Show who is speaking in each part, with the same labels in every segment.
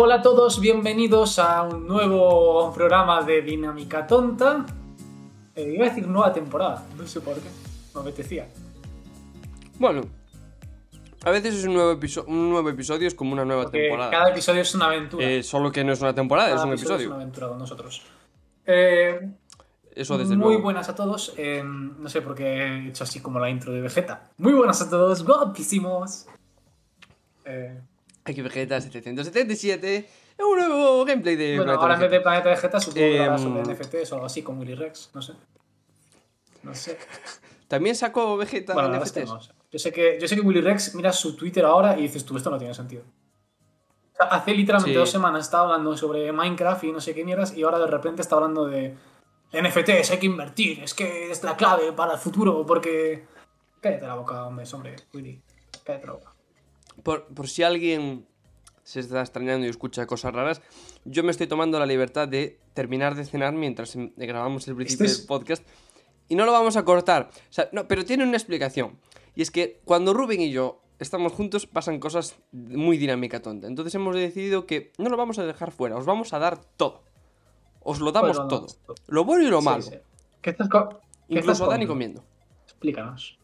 Speaker 1: Hola a todos, bienvenidos a un nuevo programa de Dinámica Tonta. Eh, iba a decir nueva temporada, no sé por qué, me apetecía.
Speaker 2: Bueno, a veces es un nuevo, episo- un nuevo episodio, es como una nueva
Speaker 1: Porque
Speaker 2: temporada.
Speaker 1: cada episodio es una aventura.
Speaker 2: Eh, solo que no es una temporada,
Speaker 1: Cada
Speaker 2: es un
Speaker 1: episodio es
Speaker 2: episodio.
Speaker 1: una aventura con nosotros. Eh,
Speaker 2: Eso desde
Speaker 1: muy
Speaker 2: luego.
Speaker 1: buenas a todos. eh, no sé por qué he hecho así como la intro de Vegeta. Muy buenas a todos, guapísimos. Eh,
Speaker 2: Aquí Vegeta 777, un nuevo gameplay de
Speaker 1: bueno,
Speaker 2: Planeta
Speaker 1: ahora en vez de. Planeta Vegeta supongo que
Speaker 2: Em,
Speaker 1: sobre NFTs o algo así con Willy Rex, no sé. No sé.
Speaker 2: También sacó Vegeta
Speaker 1: Bueno, es
Speaker 2: NFTs.
Speaker 1: no sé. Yo sé que, yo sé que Willy Rex mira su Twitter ahora y dices tú, esto no tiene sentido. O sea, hace literalmente
Speaker 2: Sí.
Speaker 1: dos semanas estaba hablando sobre Minecraft y no sé qué mierdas y ahora de repente está hablando de NFTs, hay que invertir, es que es la clave para el futuro porque... Cállate la boca, hombre, hombre, Willy. Cállate la boca.
Speaker 2: Por, por si alguien se está extrañando y escucha cosas raras, yo me estoy tomando la libertad de terminar de cenar mientras em- grabamos el principio
Speaker 1: es-
Speaker 2: del podcast y no lo vamos a cortar. O sea, no, pero tiene una explicación. Y es que cuando Rubén y yo estamos juntos pasan cosas muy dinámica tonta. Entonces hemos decidido que no lo vamos a dejar fuera, os vamos a dar todo. Os lo damos
Speaker 1: Bueno,
Speaker 2: todo. Lo bueno y lo
Speaker 1: Sí,
Speaker 2: malo.
Speaker 1: sí. ¿Qué estás, co- qué
Speaker 2: Incluso
Speaker 1: estás
Speaker 2: Dani
Speaker 1: comiendo. Explícanos.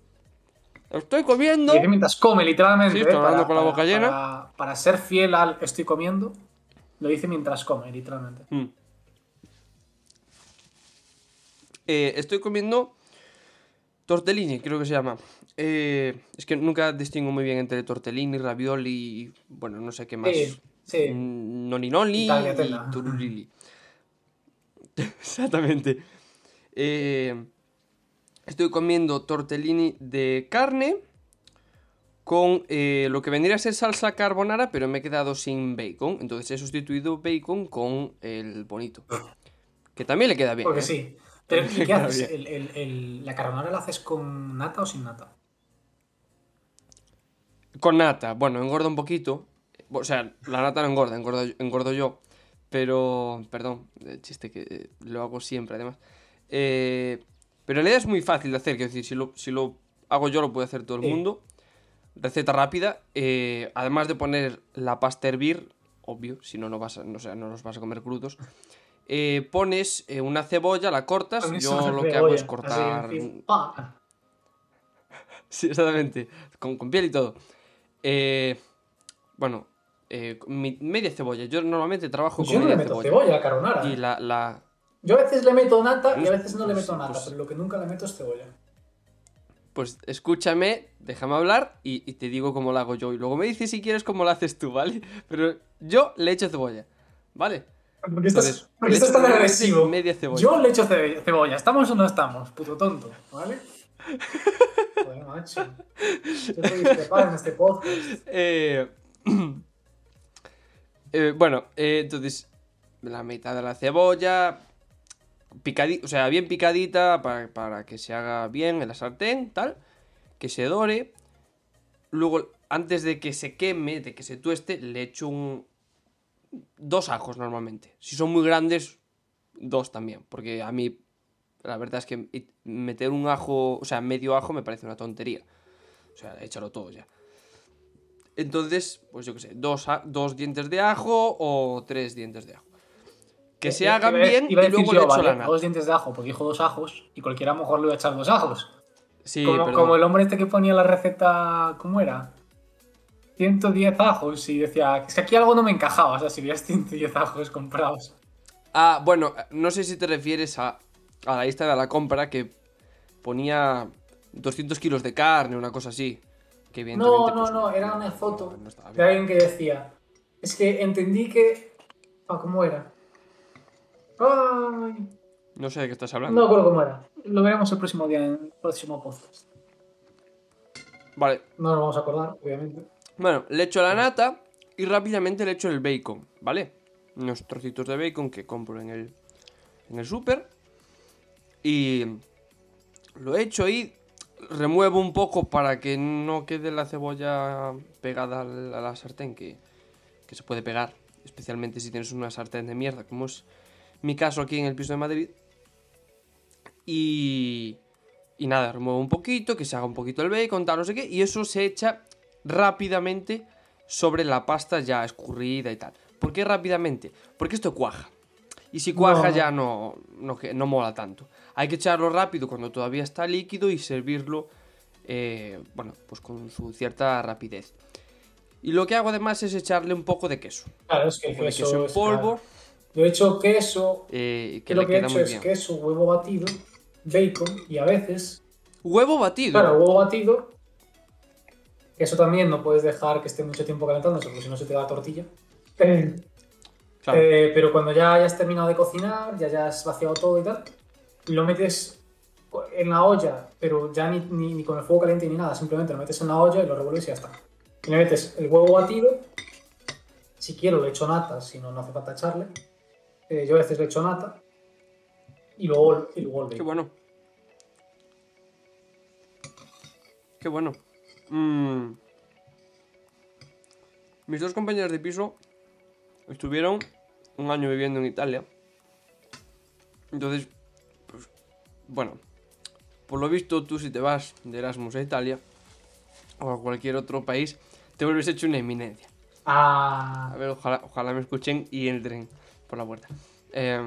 Speaker 2: Estoy comiendo.
Speaker 1: Y dice mientras come, literalmente.
Speaker 2: Sí, estoy
Speaker 1: ¿eh?
Speaker 2: hablando con la
Speaker 1: para-
Speaker 2: boca llena.
Speaker 1: Para, para ser fiel al estoy comiendo, lo dice mientras come, literalmente.
Speaker 2: Mm. Eh, estoy comiendo tortellini, creo que se llama. Eh, es que nunca distingo muy bien entre tortellini, ravioli y bueno, no sé qué más.
Speaker 1: Sí, sí.
Speaker 2: Mm, Noni noni
Speaker 1: Tagliatella.
Speaker 2: y turulili. Exactamente. Eh, estoy comiendo tortellini de carne con eh, lo que vendría a ser salsa carbonara, pero me he quedado sin bacon. Entonces he sustituido bacon con el bonito. Que también le queda bien.
Speaker 1: Porque
Speaker 2: ¿eh?
Speaker 1: sí. Pero, ¿y qué haces?
Speaker 2: bien.
Speaker 1: El, el- el- ¿La carbonara la haces con nata o sin nata?
Speaker 2: Con nata, bueno, engorda un poquito. O sea, la nata no engorda, engordo, engordo yo. Pero, perdón, el chiste que eh, lo hago siempre, además. Eh, pero la idea es muy fácil de hacer, quiero decir, si lo, si lo hago yo, lo puede hacer todo el
Speaker 1: Sí.
Speaker 2: mundo. Receta rápida. eh, además de poner la pasta a hervir, obvio, si no, no, vas a, no, o sea, no los vas a comer crudos. eh, pones eh, una cebolla, la cortas. Yo lo que hago es cortar.
Speaker 1: en.
Speaker 2: Sí, exactamente. Con, con piel y todo. Eh, bueno, mi- media cebolla. Yo normalmente trabajo
Speaker 1: Pues
Speaker 2: con
Speaker 1: yo no le
Speaker 2: media
Speaker 1: meto
Speaker 2: cebolla.
Speaker 1: cebolla carbonara.
Speaker 2: Y la, la-
Speaker 1: Yo a veces le meto nata y a
Speaker 2: Pues-
Speaker 1: veces no le meto
Speaker 2: pues-
Speaker 1: nata,
Speaker 2: pues-
Speaker 1: pero lo que nunca le meto es cebolla.
Speaker 2: Pues escúchame, déjame hablar y, y te digo cómo la hago yo. Y luego me dices si quieres cómo la haces tú, ¿vale? Pero yo le echo cebolla, ¿vale?
Speaker 1: Porque estás, porque estás tan agresivo.
Speaker 2: media cebolla.
Speaker 1: Yo le echo ce- cebolla. ¿Estamos o no estamos? Puto tonto, ¿vale? Joder, macho. Yo discrepar en este podcast.
Speaker 2: Eh, eh, bueno, eh, entonces la mitad de la cebolla, picadita, o sea, bien picadita para, para que se haga bien en la sartén, tal, que se dore. Luego, antes de que se queme, de que se tueste, le echo un... dos ajos normalmente. Si son muy grandes, dos también, porque a mí la verdad es que meter un ajo, o sea, medio ajo me parece una tontería. O sea, échalo todo ya. Entonces, pues yo qué sé, dos, dos dientes de ajo o tres dientes de ajo. Que se hagan
Speaker 1: iba
Speaker 2: bien y
Speaker 1: iba a decir
Speaker 2: luego
Speaker 1: yo,
Speaker 2: le echo
Speaker 1: vale. Dos dientes de ajo, porque dijo dos ajos, y cualquiera a lo mejor le iba a echar dos ajos.
Speaker 2: Sí,
Speaker 1: como,
Speaker 2: perdón.
Speaker 1: como el hombre este que ponía la receta, ¿cómo era? 110 ajos, y decía, es que aquí algo no me encajaba, o sea, si veías 110 ajos comprados.
Speaker 2: Ah, bueno, no sé si te refieres a, a la lista de la compra que ponía 200 kilos de carne, una cosa así. Que
Speaker 1: No, no,
Speaker 2: pues,
Speaker 1: no, era una foto
Speaker 2: no
Speaker 1: de alguien que decía, es que entendí que... Ah, ¿cómo era? Ay,
Speaker 2: No sé de qué estás
Speaker 1: no
Speaker 2: hablando.
Speaker 1: acuerdo cómo era. Lo veremos el próximo día en el próximo podcast.
Speaker 2: Vale,
Speaker 1: No nos vamos a acordar, obviamente.
Speaker 2: Bueno, le echo la nata y rápidamente le echo el bacon, ¿vale? Unos trocitos de bacon que compro en el, en el súper. Y lo echo y remuevo un poco para que no quede la cebolla pegada a la, a la sartén, que, que se puede pegar, especialmente si tienes una sartén de mierda, como es mi caso aquí en el piso de Madrid. Y, y nada, remuevo un poquito, que se haga un poquito el bacon, tal, no sé qué, y eso se echa rápidamente sobre la pasta ya escurrida y tal. ¿Por qué rápidamente? Porque esto cuaja. Y si cuaja
Speaker 1: No.
Speaker 2: ya no, no, que- no mola tanto. Hay que echarlo rápido cuando todavía está líquido y servirlo, eh, bueno, pues con su cierta rapidez. Y lo que hago además es echarle un poco de queso.
Speaker 1: Claro, es que
Speaker 2: Un
Speaker 1: el
Speaker 2: poco de
Speaker 1: queso,
Speaker 2: en polvo,
Speaker 1: claro. Yo he hecho queso,
Speaker 2: eh,
Speaker 1: que lo que he hecho es
Speaker 2: bien.
Speaker 1: queso, huevo batido, bacon y a veces,
Speaker 2: Huevo batido.
Speaker 1: claro, huevo batido. Eso también no puedes dejar que esté mucho tiempo calentándose porque si no se te da tortilla. Eh,
Speaker 2: Claro.
Speaker 1: Eh, pero cuando ya hayas terminado de cocinar, ya hayas vaciado todo y tal, lo metes en la olla, pero ya ni, ni- ni con el fuego caliente ni nada, simplemente lo metes en la olla y lo revuelves y ya está. Y le metes el huevo batido, si quiero le echo nata, si no, no hace falta echarle. Eh, yo a veces le echo nata y luego, y luego
Speaker 2: Qué bueno. Qué bueno. Mm. Mis dos compañeros de piso estuvieron un año viviendo en Italia. Entonces, pues, bueno, por lo visto tú si te vas de Erasmus a Italia o a cualquier otro país, te vuelves hecho una eminencia. A
Speaker 1: Ah,
Speaker 2: ver, ojalá, ojalá me escuchen y entren por la puerta. Eh,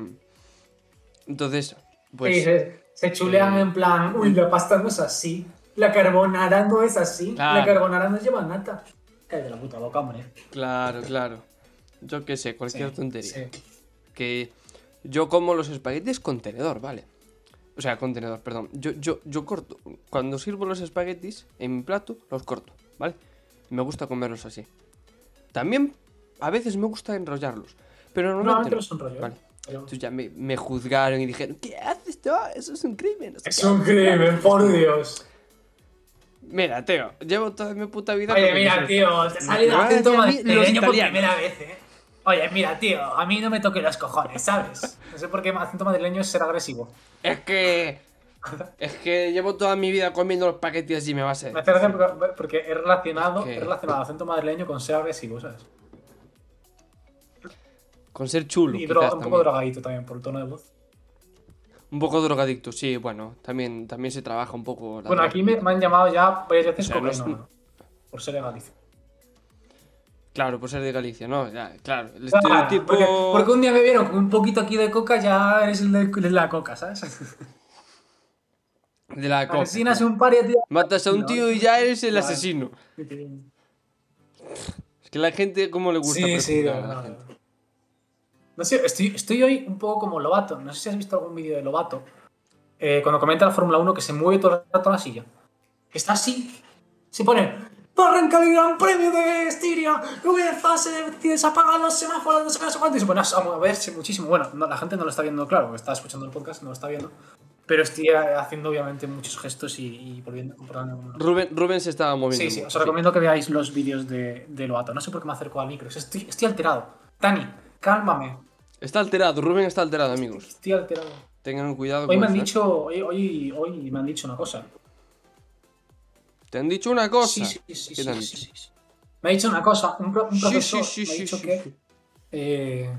Speaker 2: entonces, pues...
Speaker 1: sí, se, se chulean
Speaker 2: eh,
Speaker 1: en plan, uy, la pasta no es así, la carbonara no es así,
Speaker 2: Claro.
Speaker 1: la carbonara no lleva nata. Cállate la puta boca, hombre.
Speaker 2: Claro, claro. Yo qué sé, cualquier
Speaker 1: Sí,
Speaker 2: tontería.
Speaker 1: sí.
Speaker 2: Que yo como los espaguetis con tenedor, ¿vale? O sea, con tenedor, perdón. Yo, yo, yo corto. Cuando sirvo los espaguetis en mi plato, los corto, ¿vale? Me gusta comerlos así. También a veces me gusta enrollarlos. Pero normalmente
Speaker 1: Normalmente
Speaker 2: no.
Speaker 1: los enrollo.
Speaker 2: Vale.
Speaker 1: pero-
Speaker 2: Entonces ya me, me juzgaron y dijeron, ¿qué haces tú? Eso es un crimen. no
Speaker 1: Es
Speaker 2: qué".
Speaker 1: un crimen, por Dios.
Speaker 2: Mira, tío, llevo toda mi puta vida...
Speaker 1: Oye, mira, tío, te sale el acento madrileño por primera vez, ¿eh? Oye, mira, tío, a mí no me toque los cojones, ¿sabes? No sé por qué acento madrileño es ser agresivo.
Speaker 2: Es que... Es que llevo toda mi vida comiendo los paquetes y me va a ser.
Speaker 1: Me hace gracia porque- he relacionado,
Speaker 2: ¿Qué?
Speaker 1: he relacionado acento madrileño con ser agresivo, ¿sabes?
Speaker 2: Con ser chulo.
Speaker 1: Y un poco drogadito también por el tono de voz.
Speaker 2: Un poco drogadicto, sí, bueno, también, también se trabaja un poco. la
Speaker 1: Bueno, aquí me, me han llamado ya varias veces
Speaker 2: O sea, no es-
Speaker 1: cocainómano, Por ser de Galicia.
Speaker 2: Claro, por ser de Galicia, ¿no? Ya, claro, el estereotipo.
Speaker 1: porque, porque un día me vieron con un poquito aquí de coca, ya eres el de, la coca, ¿sabes?
Speaker 2: De la coca.
Speaker 1: Asesinas un par y ti-
Speaker 2: Matas a un
Speaker 1: No,
Speaker 2: tío y ya eres el asesino. Es que la gente, ¿cómo le gusta
Speaker 1: Sí, sí, no,
Speaker 2: a la
Speaker 1: no,
Speaker 2: gente?
Speaker 1: No. Sé, estoy, estoy hoy un poco como Lobato. No sé si has visto algún vídeo de Lobato. eh, cuando comenta la Fórmula 1 que se mueve todo el rato la silla. Que está así. Se pone. Va a arrancar el Gran Premio de Estiria. UEFA se desapagan los semáforos, no sé qué, no sé cuánto. Y se pone a moverse muchísimo. Bueno, no, la gente no lo está viendo, claro, está escuchando el podcast, no lo está viendo. Pero estoy eh, haciendo obviamente muchos gestos y, y volviendo comprobando.
Speaker 2: Rubén, Rubén se estaba moviendo.
Speaker 1: Sí, sí, os recomiendo que veáis los vídeos de, de Loato. No sé por qué me acerco al micro. Estoy, estoy alterado. Tani, cálmame.
Speaker 2: Está alterado, Rubén está alterado, amigos.
Speaker 1: Estoy alterado.
Speaker 2: Tengan cuidado
Speaker 1: Hoy
Speaker 2: con
Speaker 1: me han
Speaker 2: eso, ¿eh?
Speaker 1: dicho, hoy, hoy, hoy me han dicho una cosa.
Speaker 2: ¿Te han dicho una cosa?
Speaker 1: Sí, sí, sí,
Speaker 2: ¿Qué
Speaker 1: sí,
Speaker 2: te han
Speaker 1: sí,
Speaker 2: dicho?
Speaker 1: sí, sí. Me ha dicho una cosa. Un, pro- un profesor
Speaker 2: sí, sí,
Speaker 1: me ha dicho que, eh,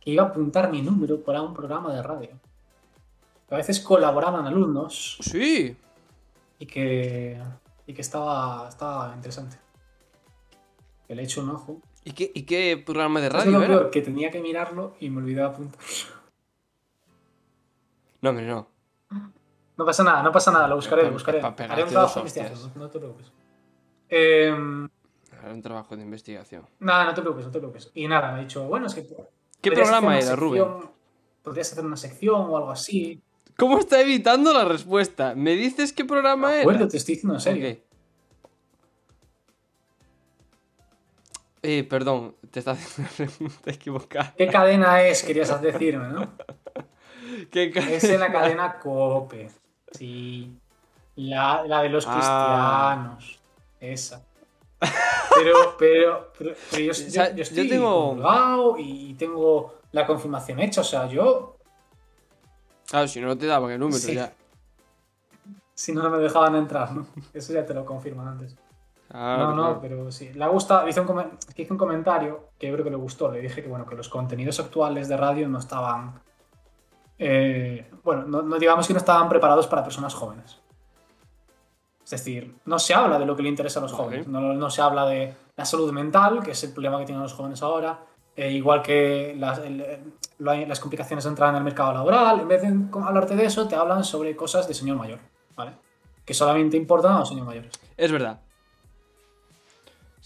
Speaker 1: que iba a apuntar mi número para un programa de radio. A veces colaboraban alumnos
Speaker 2: Sí.
Speaker 1: y que, y que estaba, estaba interesante. Que le he hecho un ojo.
Speaker 2: ¿Y qué, y qué programa de
Speaker 1: ¿Sabes
Speaker 2: radio
Speaker 1: lo peor? Que tenía que mirarlo y me olvidé de apuntar.
Speaker 2: No, hombre, no.
Speaker 1: No pasa nada, no pasa nada, lo buscaré, lo buscaré.
Speaker 2: pa- pegarte
Speaker 1: Haré un trabajo de investigación, no, te preocupes. Em,
Speaker 2: Era un trabajo de investigación.
Speaker 1: nada, no te preocupes, no te preocupes. Y nada, me ha dicho, bueno, es que.
Speaker 2: ¿Qué programa era, Rubén?
Speaker 1: Podrías hacer una sección o algo así.
Speaker 2: ¿Cómo está evitando la respuesta? ¿Me dices qué programa era?
Speaker 1: Acuerdo, te estoy diciendo en serio.
Speaker 2: Eh, perdón, te estás haciendo una pregunta equivocada.
Speaker 1: ¿Qué cadena es? Querías decirme, ¿no?
Speaker 2: ¿Qué
Speaker 1: Es en la cadena Cope. Sí. La, la de los
Speaker 2: Ah.
Speaker 1: cristianos. Esa. Pero, pero, pero, pero yo,
Speaker 2: O
Speaker 1: yo-
Speaker 2: sea,
Speaker 1: yo
Speaker 2: yo
Speaker 1: estoy
Speaker 2: tengo-
Speaker 1: colgado y tengo la confirmación hecha. O sea, yo,
Speaker 2: Claro, si no te daban el número
Speaker 1: Sí.
Speaker 2: ya.
Speaker 1: si no, no me dejaban entrar, ¿no? Eso ya te lo confirman antes. No, no,
Speaker 2: claro.
Speaker 1: pero sí. Le gusta, hice un, hice un comentario que yo creo que le gustó. Le dije que, bueno, que los contenidos actuales de radio no estaban. eh, bueno, no, no digamos que no estaban preparados para personas jóvenes. Es decir, no se habla de lo que le interesa a los jóvenes. No, no se habla de la salud mental, que es el problema que tienen los jóvenes ahora. eh, igual que las, el- las complicaciones de entrar en el mercado laboral, en vez de hablarte de eso, te hablan sobre cosas de señor mayor, ¿vale? Que solamente importan a los señores mayores.
Speaker 2: Es verdad.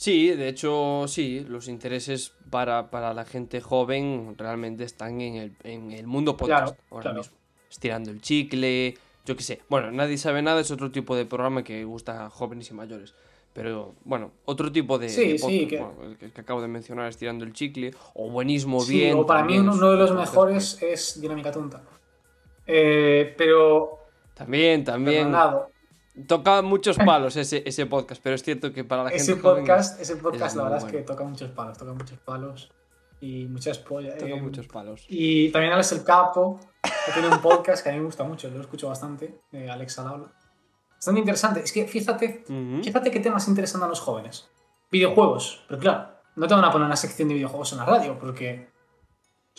Speaker 2: Sí, de hecho, sí, los intereses para, para la gente joven realmente están en el, en el mundo podcast
Speaker 1: Claro,
Speaker 2: ahora
Speaker 1: claro.
Speaker 2: mismo. Estirando el chicle, yo qué sé. Bueno, nadie sabe nada, es otro tipo de programa que gusta a jóvenes y mayores. Pero bueno, otro tipo de,
Speaker 1: Sí,
Speaker 2: de
Speaker 1: sí, que-
Speaker 2: bueno, el que, acabo de mencionar, Estirando el chicle, o Buenísimo
Speaker 1: Sí,
Speaker 2: Bien.
Speaker 1: o para mí uno,
Speaker 2: es
Speaker 1: uno de los mejores es Dinámica Tonta. Eh, pero,
Speaker 2: También, también.
Speaker 1: Fernando,
Speaker 2: Toca muchos palos ese, ese podcast, pero es cierto que para la
Speaker 1: ese
Speaker 2: gente joven
Speaker 1: podcast, ese podcast
Speaker 2: es
Speaker 1: la verdad es
Speaker 2: bueno.
Speaker 1: que toca muchos palos, toca muchos palos y muchas pollas.
Speaker 2: toca
Speaker 1: eh,
Speaker 2: muchos palos.
Speaker 1: Y también Alex el Capo, que tiene un podcast que a mí me gusta mucho, lo escucho bastante, de Alex al habla. Bastante interesante. Es que fíjate,
Speaker 2: Ujú.
Speaker 1: fíjate qué temas interesan a los jóvenes. Videojuegos. Pero claro, no te van a poner una sección de videojuegos en la radio, porque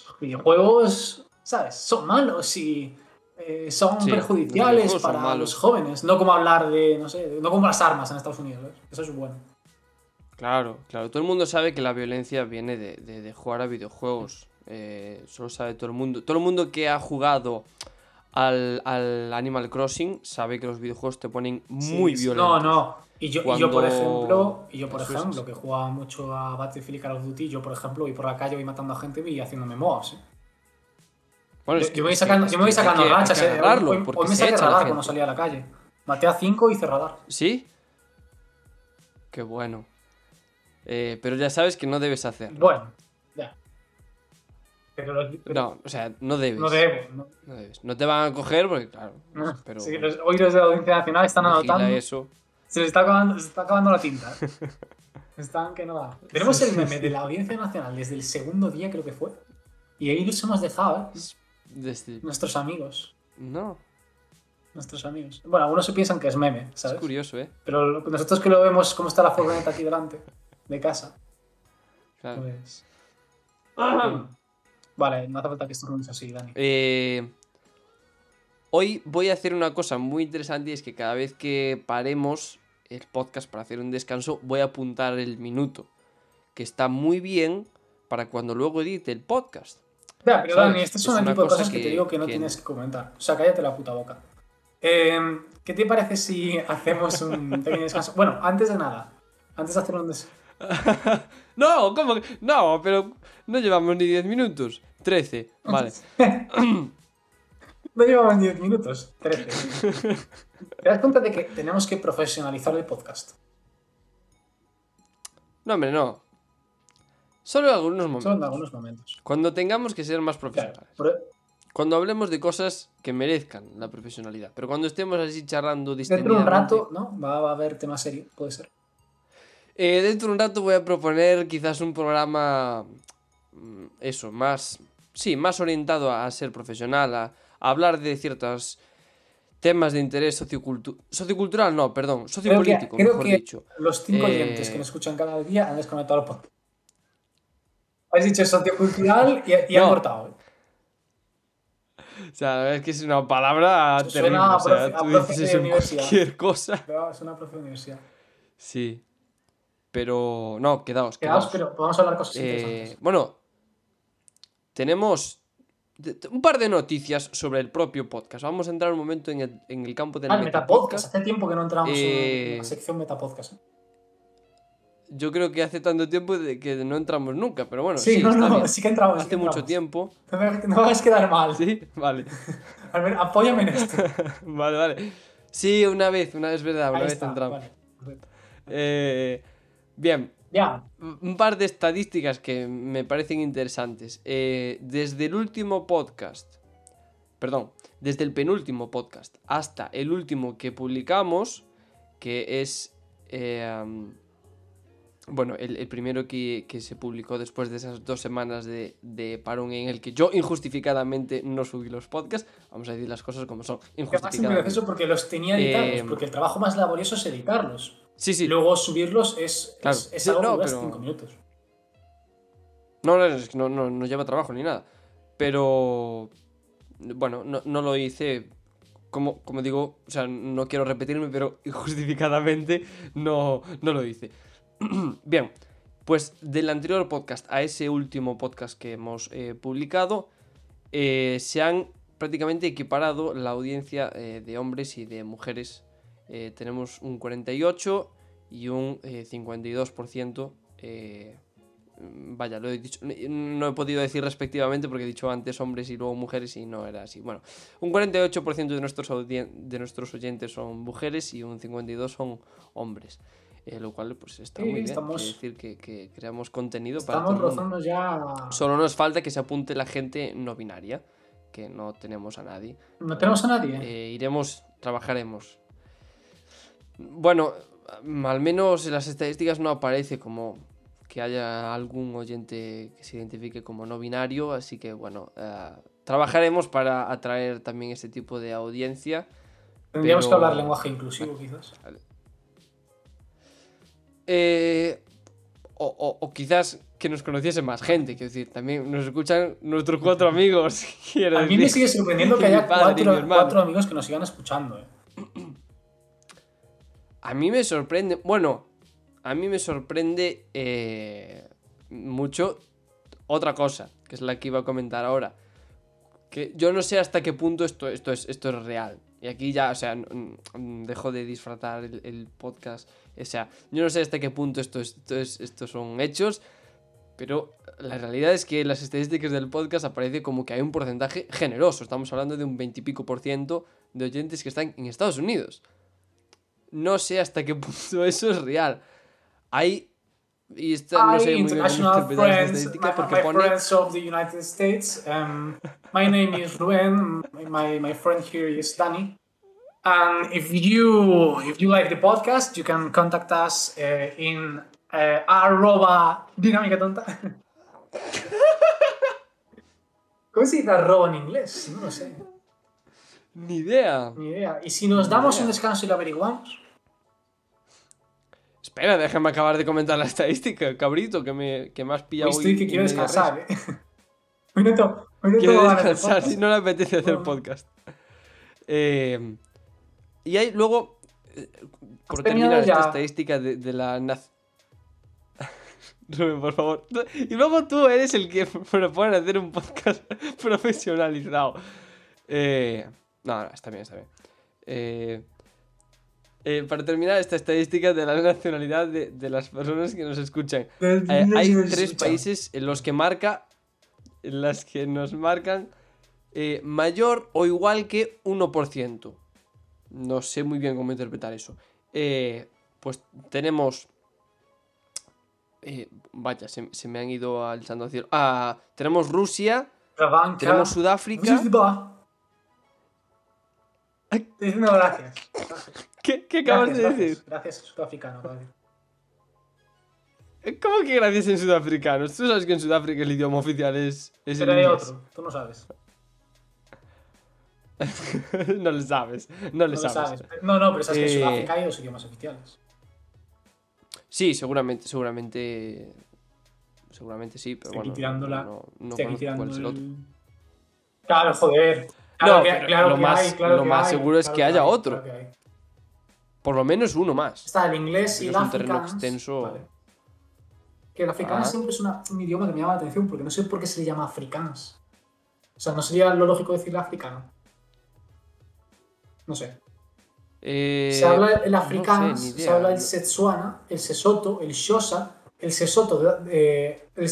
Speaker 1: los videojuegos, ¿sabes? Son malos y eh, son
Speaker 2: Sí,
Speaker 1: perjudiciales para los jóvenes. No como hablar de, no sé, no como las armas en Estados Unidos. ¿ves? Eso es bueno.
Speaker 2: Claro, claro. Todo el mundo sabe que la violencia viene de, de- de jugar a videojuegos. Eh, solo sabe todo el mundo. Todo el mundo que ha jugado al, al Animal Crossing sabe que los videojuegos te ponen muy
Speaker 1: Sí,
Speaker 2: violentos.
Speaker 1: No, no. Y yo, y yo por ejemplo, y yo por ejemplo, que jugaba mucho a Battlefield y Call of Duty, yo por ejemplo voy por la calle, voy matando a gente y haciéndome mobs. ¿eh?
Speaker 2: Bueno,
Speaker 1: Yo,
Speaker 2: es que-
Speaker 1: yo me voy sacando, yo me voy sacando
Speaker 2: que
Speaker 1: eh. Hoy, hoy
Speaker 2: porque
Speaker 1: me saqué radar cuando salí a la calle. Maté a 5 y hice radar.
Speaker 2: ¿Sí? Qué bueno. Eh, pero ya sabes que no debes hacerlo.
Speaker 1: Bueno, ya. Pero, los- pero
Speaker 2: No, o sea, no debes.
Speaker 1: no debo. No,
Speaker 2: No debes. No te van a coger porque, claro.
Speaker 1: no.
Speaker 2: Pero
Speaker 1: Sí, los- hoy los de la Audiencia Nacional están anotando.
Speaker 2: eso.
Speaker 1: Se les está acabando, se está acabando la tinta. ¿eh? Están que no da. Tenemos el meme de la Audiencia Nacional desde el segundo día, creo que fue. Y ahí los hemos dejado, ¿eh?
Speaker 2: Desde-
Speaker 1: Nuestros amigos.
Speaker 2: No,
Speaker 1: Nuestros amigos. Bueno, algunos se piensan que es meme,
Speaker 2: es
Speaker 1: ¿sabes?
Speaker 2: curioso, ¿eh?
Speaker 1: Pero nosotros que lo vemos cómo está la furgoneta aquí delante, de casa,
Speaker 2: Claro.
Speaker 1: pues... Vale, no hace falta que estornudes así, Dani.
Speaker 2: Eh, hoy voy a hacer una cosa muy interesante y es que cada vez que paremos el podcast para hacer un descanso, voy a apuntar el minuto, que está muy bien para cuando luego edite el podcast.
Speaker 1: Ya, pero
Speaker 2: ¿sabes?
Speaker 1: Dani, estas
Speaker 2: Es
Speaker 1: son el
Speaker 2: una
Speaker 1: tipo de
Speaker 2: cosa
Speaker 1: cosas que, te digo que no
Speaker 2: que-
Speaker 1: tienes que comentar. O sea, cállate la puta boca. Eh, ¿Qué te parece si hacemos un pequeño descanso? Bueno, antes de nada, antes de hacer un descanso...
Speaker 2: No, ¿cómo? que- No, pero no llevamos ni 10 minutos. 13, vale.
Speaker 1: No llevamos 10 minutos, 13. ¿Te das cuenta de que tenemos que profesionalizar el podcast?
Speaker 2: No, hombre, no. Solo en algunos momentos.
Speaker 1: Solo en algunos momentos.
Speaker 2: Cuando tengamos que ser más
Speaker 1: Claro,
Speaker 2: profesionales.
Speaker 1: pero
Speaker 2: Cuando hablemos de cosas que merezcan la profesionalidad. Pero cuando estemos así charlando
Speaker 1: dentro de un rato, ¿no? Va a haber tema serio, puede ser.
Speaker 2: Eh, dentro de un rato voy a proponer quizás un programa. mm, Eso, más. Sí, más orientado a, a ser profesional, a, a hablar de ciertos temas de interés sociocultu- sociocultural. no, perdón,
Speaker 1: Creo que,
Speaker 2: sociopolítico,
Speaker 1: creo
Speaker 2: mejor
Speaker 1: que
Speaker 2: dicho.
Speaker 1: los cinco
Speaker 2: Eh,
Speaker 1: oyentes que nos escuchan cada día han desconectado el podcast. Has dicho sociocultural y, y han
Speaker 2: No.
Speaker 1: cortado.
Speaker 2: O sea, es que es una palabra
Speaker 1: Suena
Speaker 2: terrible.
Speaker 1: a
Speaker 2: O sea,
Speaker 1: profe- a profe
Speaker 2: dices
Speaker 1: de universidad.
Speaker 2: cualquier cosa.
Speaker 1: Pero es una profe de universidad.
Speaker 2: Sí. Pero. No, quedaos,
Speaker 1: Quedaos,
Speaker 2: quedaos.
Speaker 1: pero podemos hablar cosas
Speaker 2: Eh,
Speaker 1: interesantes.
Speaker 2: bueno, tenemos un par de noticias sobre el propio podcast. Vamos a entrar un momento en el, en el campo del
Speaker 1: Ah, el Metapodcast.
Speaker 2: metapodcast.
Speaker 1: Hace tiempo que no entramos
Speaker 2: Eh,
Speaker 1: en la sección Metapodcast. ¿eh?
Speaker 2: Yo creo que hace tanto tiempo de que no entramos nunca, pero bueno,
Speaker 1: sí,
Speaker 2: sí,
Speaker 1: no, no, sí que entramos. sí
Speaker 2: Hace
Speaker 1: que
Speaker 2: mucho
Speaker 1: entramos.
Speaker 2: tiempo.
Speaker 1: No me, no me hagas quedar mal.
Speaker 2: Sí, vale.
Speaker 1: A ver, apóyame en esto.
Speaker 2: vale, vale. Sí, una vez, una vez verdad, una
Speaker 1: Ahí
Speaker 2: vez
Speaker 1: está,
Speaker 2: entramos.
Speaker 1: vale.
Speaker 2: Eh, bien,
Speaker 1: Ya,
Speaker 2: un par de estadísticas que me parecen interesantes. Eh, desde el último podcast, perdón, desde el penúltimo podcast hasta el último que publicamos, que es, eh, bueno, el, el primero que, que se publicó después de esas dos semanas de, de parón en el que yo injustificadamente no subí los podcasts, vamos a decir las cosas como son, injustificadamente.
Speaker 1: gracioso porque los tenía editados,
Speaker 2: Eh,
Speaker 1: porque el trabajo más laborioso es editarlos.
Speaker 2: Sí, sí.
Speaker 1: Luego subirlos es,
Speaker 2: Claro.
Speaker 1: es, es
Speaker 2: Sí,
Speaker 1: algo
Speaker 2: no,
Speaker 1: que
Speaker 2: pero-
Speaker 1: 5 minutos.
Speaker 2: No, no, es que no, no, no lleva trabajo ni nada. Pero. Bueno, no, no lo hice. Como, como digo, o sea, no quiero repetirme, pero injustificadamente no, no lo hice. Bien. Pues del anterior podcast a ese último podcast que hemos eh, publicado, eh, se han prácticamente equiparado la audiencia eh, de hombres y de mujeres. Tenemos un 48 y un eh, 52%. eh, vaya, lo he dicho. No he podido decir respectivamente porque he dicho antes hombres y luego mujeres y no era así. Bueno, un 48% de nuestros, de nuestros oyentes son mujeres y un 52% son hombres. Eh, lo cual pues está
Speaker 1: Sí,
Speaker 2: muy bien.
Speaker 1: estamos-
Speaker 2: decir que, que creamos contenido para
Speaker 1: Estamos
Speaker 2: el mundo.
Speaker 1: rozando ya.
Speaker 2: Solo nos falta que se apunte la gente no binaria, que no tenemos a nadie.
Speaker 1: No tenemos a nadie.
Speaker 2: Eh, iremos, trabajaremos. Bueno, mm, al menos en las estadísticas no aparece como que haya algún oyente que se identifique como no binario, así que bueno, eh, trabajaremos para atraer también este tipo de audiencia.
Speaker 1: Tendríamos que hablar lenguaje inclusivo, quizás.
Speaker 2: Eh, o, o- o quizás que nos conociese más gente, quiero decir, también nos escuchan nuestros cuatro amigos.
Speaker 1: A mí me sigue sorprendiendo que haya cuatro amigos que nos sigan escuchando. eh.
Speaker 2: A mí me sorprende. Bueno, a mí me sorprende eh, mucho otra cosa, que es la que iba a comentar ahora. Que yo no sé hasta qué punto esto, esto, es, esto es real. Y aquí ya, o sea, dejo de disfratar el, podcast. O sea, yo no sé hasta qué punto esto, es- esto, es, estos son hechos. Pero la realidad es que en las estadísticas del podcast aparece como que hay un porcentaje generoso. Estamos hablando de un 20 y pico por ciento de oyentes que están en Estados Unidos no sé hasta qué punto eso es real. Hay. Y esta, no sé muy bien
Speaker 1: international
Speaker 2: interpretar
Speaker 1: friends, my,
Speaker 2: porque
Speaker 1: my
Speaker 2: pone.
Speaker 1: friends of the United States. Um, my name is Rubén. My, my friend here is Danny. And if you if you like the podcast, you can contact us uh, in uh, arroba dinámica tonta. ¿Cómo se dice arroba en inglés? No lo sé.
Speaker 2: Ni idea.
Speaker 1: Ni idea. Y si nos damos un descanso y lo averiguamos.
Speaker 2: Espera, déjame acabar de comentar la estadística, cabrito, que me, que me has pillado
Speaker 1: Hoy estoy que quiero descansar,
Speaker 2: res.
Speaker 1: ¿eh? Hoy no tengo, hoy no de
Speaker 2: descansar si no le apetece hacer podcast. Eh, y hay luego. eh, Por terminar esta
Speaker 1: ya?
Speaker 2: estadística de, de la Rubén, por favor. Y luego tú eres el que propone hacer un podcast profesionalizado. Eh, no, no, está bien, está bien. Eh, eh, para terminar esta estadística de la nacionalidad de, de las personas que nos escuchan. Eh, hay tres países en los que marca, en las que nos marcan eh, mayor o igual que 1%. No sé muy bien cómo interpretar eso. Eh, pues tenemos... eh, vaya, se, se me han ido alzando al cielo. Ah, tenemos Rusia, tenemos Sudáfrica.
Speaker 1: Diciendo gracias.
Speaker 2: ¿Qué, qué acabas
Speaker 1: Gracias,
Speaker 2: de decir?
Speaker 1: gracias. Gracias, sudafricano. gracias.
Speaker 2: ¿Cómo que gracias en sudafricano? Tú sabes que en Sudáfrica el idioma oficial es, es el
Speaker 1: Pero hay
Speaker 2: inglés.
Speaker 1: otro, tú no sabes.
Speaker 2: no le sabes, no
Speaker 1: No
Speaker 2: le
Speaker 1: lo
Speaker 2: sabes.
Speaker 1: sabes. No, no, pero sabes que en
Speaker 2: Eh,
Speaker 1: Sudáfrica hay dos idiomas oficiales.
Speaker 2: Sí, seguramente, seguramente. Seguramente sí, pero
Speaker 1: Estoy
Speaker 2: bueno.
Speaker 1: tirando la-
Speaker 2: No, no
Speaker 1: Estoy aquí tirando
Speaker 2: cuál es el otro.
Speaker 1: el- Claro, joder. Claro
Speaker 2: No,
Speaker 1: que- claro
Speaker 2: lo
Speaker 1: que
Speaker 2: más-
Speaker 1: hay, claro
Speaker 2: lo
Speaker 1: que
Speaker 2: más
Speaker 1: hay,
Speaker 2: seguro es que haya
Speaker 1: hay,
Speaker 2: otro. Por lo menos uno más.
Speaker 1: Está el inglés y
Speaker 2: Es
Speaker 1: el
Speaker 2: un terreno extenso.
Speaker 1: Vale. Que el afrikaans
Speaker 2: Ah.
Speaker 1: siempre es una- un idioma que me llama la atención porque no sé por qué se le llama afrikaans. O sea, no sería lo lógico decirle africano. No sé.
Speaker 2: Eh,
Speaker 1: Se habla el
Speaker 2: no sé,
Speaker 1: afrikaans,
Speaker 2: ni
Speaker 1: se habla el setsuana, el sesoto, el xhosa, el sesoto de- el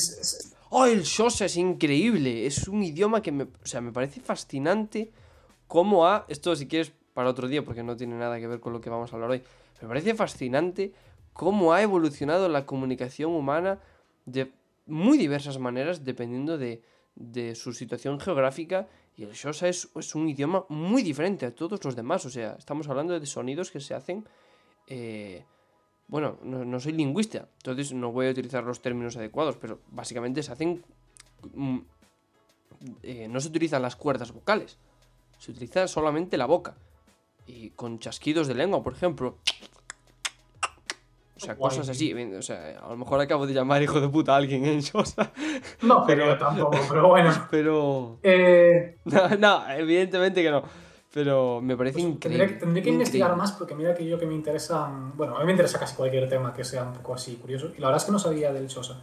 Speaker 2: Oh, el Xhosa es increíble. Es un idioma que me, o sea, me parece fascinante cómo ha... Esto si quieres para otro día porque no tiene nada que ver con lo que vamos a hablar hoy. Me parece fascinante cómo ha evolucionado la comunicación humana de muy diversas maneras dependiendo de, de su situación geográfica. Y el Xhosa es, es un idioma muy diferente a todos los demás. O sea, estamos hablando de sonidos que se hacen... eh, bueno, no, soy lingüista, entonces no voy a utilizar los términos adecuados, pero básicamente se hacen... mm, eh, no se utilizan las cuerdas vocales, se utiliza solamente la boca. Y con chasquidos de lengua, por ejemplo. O sea,
Speaker 1: Guay.
Speaker 2: cosas así. O sea, a lo mejor acabo de llamar hijo de puta a alguien en Xhosa,
Speaker 1: No,
Speaker 2: Pero-
Speaker 1: tampoco, pero bueno.
Speaker 2: pero...
Speaker 1: Eh,
Speaker 2: No, no, evidentemente que no. Pero me parece
Speaker 1: Pues
Speaker 2: increíble.
Speaker 1: tendré, tendré que investigar más porque mira que yo que me interesa. Bueno, a mí me interesa casi cualquier tema que sea un poco así curioso. Y la verdad es que no sabía del Chosa.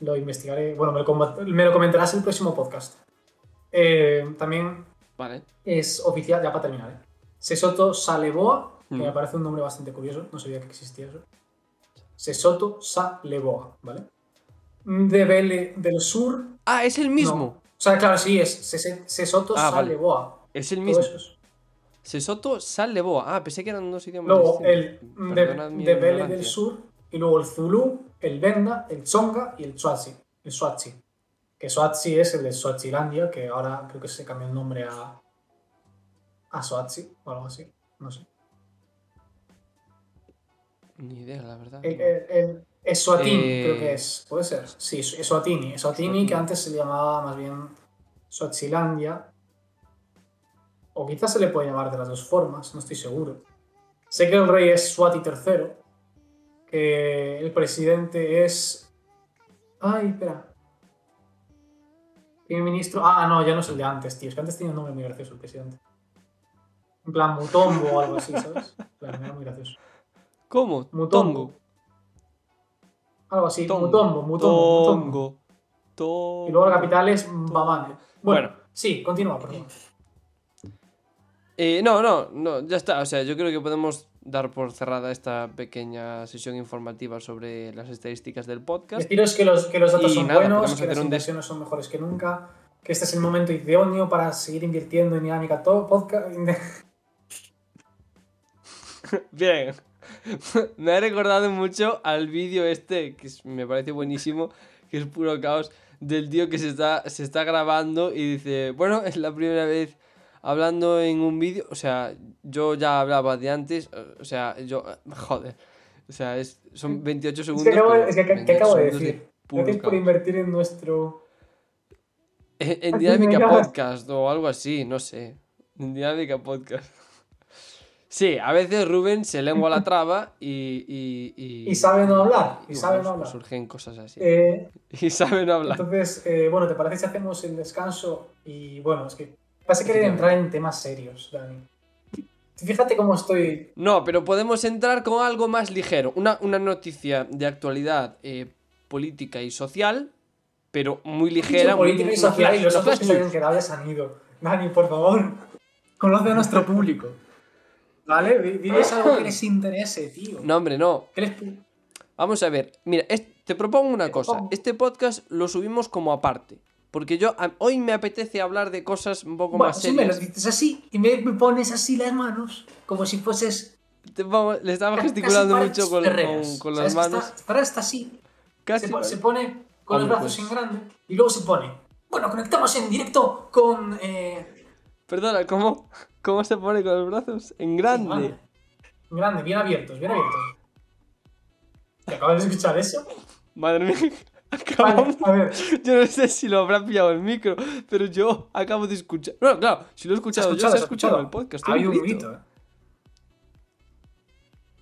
Speaker 1: Lo investigaré. Bueno, me lo, com- me lo comentarás en el próximo podcast. Eh, también
Speaker 2: Vale.
Speaker 1: es oficial, ya para terminar. Sesoto Saleboa, que
Speaker 2: Mm.
Speaker 1: me parece un nombre bastante curioso. No sabía que existía eso. Sesoto Saleboa, ¿vale? De del Sur.
Speaker 2: Ah, es el mismo.
Speaker 1: no. O sea, claro, sí, es Sesoto
Speaker 2: Ah, vale.
Speaker 1: Saleboa.
Speaker 2: Es el mismo.
Speaker 1: eso es.
Speaker 2: Sesoto Sal de Boa. Ah, pensé que eran dos idiomas
Speaker 1: Luego el de,
Speaker 2: Perdonad
Speaker 1: de del. Sur, y luego el Zulu, el Venda, el Tsonga y el Swazi. El Swazi. Que Swazi es el de Swazilandia, que ahora creo que se cambió el nombre a. a Swazi o algo así. No sé.
Speaker 2: Ni idea, la verdad.
Speaker 1: El, el, el Eswatini,
Speaker 2: Eh,
Speaker 1: creo que es. ¿Puede ser? Sí, Eswatini. Eswatini, que antes se llamaba más bien Swazilandia. O quizás se le puede llamar de las dos formas, no estoy seguro. Sé que el rey es Swati III. Que el presidente es. Ay, espera. Primer ministro. Ah, no, ya no es el de antes, tío. Es que antes tenía un nombre muy gracioso el presidente. En plan Mutombo o algo así, ¿sabes? Plan, era muy gracioso.
Speaker 2: ¿Cómo?
Speaker 1: Mutombo. Algo así,
Speaker 2: Tongo.
Speaker 1: Mutombo, Mutombo, Mutombo.
Speaker 2: Tongo.
Speaker 1: Y luego la capital es Mbamane. Bueno,
Speaker 2: Bueno.
Speaker 1: sí, continúa, por favor.
Speaker 2: Eh, no, no, no, ya está. O sea, yo creo que podemos dar por cerrada esta pequeña sesión informativa sobre las estadísticas del podcast.
Speaker 1: Deciros que los, que los datos
Speaker 2: Y
Speaker 1: son
Speaker 2: nada,
Speaker 1: buenos, que las
Speaker 2: des-
Speaker 1: inversiones son mejores que nunca, que este es el momento idóneo para seguir invirtiendo en dinámica todo podcast.
Speaker 2: Bien. me ha recordado mucho al vídeo este, que es- me parece buenísimo, que es puro caos, del tío que se está, se está grabando y dice, bueno, es la primera vez hablando en un vídeo, o sea, yo ya hablaba de antes, o sea, yo, joder, o sea, es, son 28
Speaker 1: Es
Speaker 2: segundos.
Speaker 1: que acabo, es que, ¿qué
Speaker 2: 28
Speaker 1: acabo de decir?
Speaker 2: puro
Speaker 1: Gracias por invertir en nuestro.
Speaker 2: En, en Dinámica. Podcast o algo así, no sé. En Dinámica Podcast. Sí, a veces Rubén se lengua la traba y. Y, y,
Speaker 1: Y sabe no hablar. Y
Speaker 2: y
Speaker 1: sabe
Speaker 2: bueno,
Speaker 1: no hablar.
Speaker 2: Surgen cosas así.
Speaker 1: Eh,
Speaker 2: Y sabe no hablar.
Speaker 1: entonces, eh, bueno, ¿te parece si hacemos el descanso? Y bueno, es que vas a querer entrar en temas serios, Dani. Fíjate cómo estoy.
Speaker 2: No, pero podemos entrar con algo más ligero. Una, una noticia de actualidad eh, política y social, pero muy ligera.
Speaker 1: Dicho política
Speaker 2: muy-
Speaker 1: y social y los otros que se
Speaker 2: news.
Speaker 1: quedado ya se han ido. Dani, por favor, conoce a nuestro público. ¿Vale? Di- Diles algo que les interese, tío.
Speaker 2: No, hombre, no.
Speaker 1: ¿Qué les
Speaker 2: Vamos a ver, mira, te propongo una
Speaker 1: Te
Speaker 2: cosa.
Speaker 1: propongo.
Speaker 2: Este podcast lo subimos como aparte. Porque yo hoy me apetece hablar de cosas un poco
Speaker 1: Bueno,
Speaker 2: más
Speaker 1: si me
Speaker 2: serias.
Speaker 1: lo dices así y me, me pones así las manos, como si fueses.
Speaker 2: Te- vamos, le estaba gesticulando mucho con, con- con
Speaker 1: ¿Sabes
Speaker 2: las manos.
Speaker 1: Está, Ferreras está así.
Speaker 2: Casi.
Speaker 1: Se, se pone con
Speaker 2: Hombre,
Speaker 1: los brazos
Speaker 2: pues.
Speaker 1: en grande y luego se pone. Bueno, conectamos en directo con. Eh,
Speaker 2: Perdona, ¿cómo, ¿cómo se pone con los brazos? En grande.
Speaker 1: grande. Grande, bien abiertos, bien abiertos. ¿Te acabas de escuchar eso?
Speaker 2: Madre mía.
Speaker 1: Vale,
Speaker 2: Acabamos.
Speaker 1: a ver.
Speaker 2: Yo no sé si lo habrá pillado el micro, pero yo acabo de escuchar. No, claro, si lo he escuchado, yo se ha escuchado el podcast.
Speaker 1: Hay un
Speaker 2: grito,
Speaker 1: eh.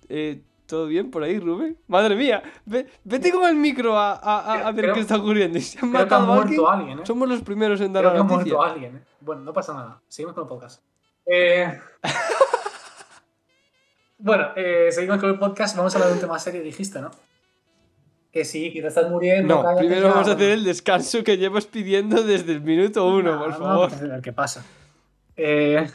Speaker 2: Eh, ¿Todo bien por ahí, Rubén? Madre mía, ve- vete con el micro a, a- a- a ver
Speaker 1: Creo-
Speaker 2: qué está ocurriendo. ¿Y ¿Se han
Speaker 1: Creo que ha
Speaker 2: matado alguien?
Speaker 1: muerto alguien, eh.
Speaker 2: Somos los primeros en dar
Speaker 1: Creo que
Speaker 2: la
Speaker 1: ha
Speaker 2: noticia.
Speaker 1: muerto alguien, eh. Bueno, no pasa nada. Seguimos con el podcast. Eh... bueno, eh, seguimos con el podcast. Vamos a hablar de un tema serio, dijiste, ¿no? Que sí, que te estás muriendo.
Speaker 2: No, primero vamos a hacer el descanso que llevas pidiendo desde el minuto uno,
Speaker 1: Nah,
Speaker 2: por favor.
Speaker 1: pues a ver qué pasa. Eh,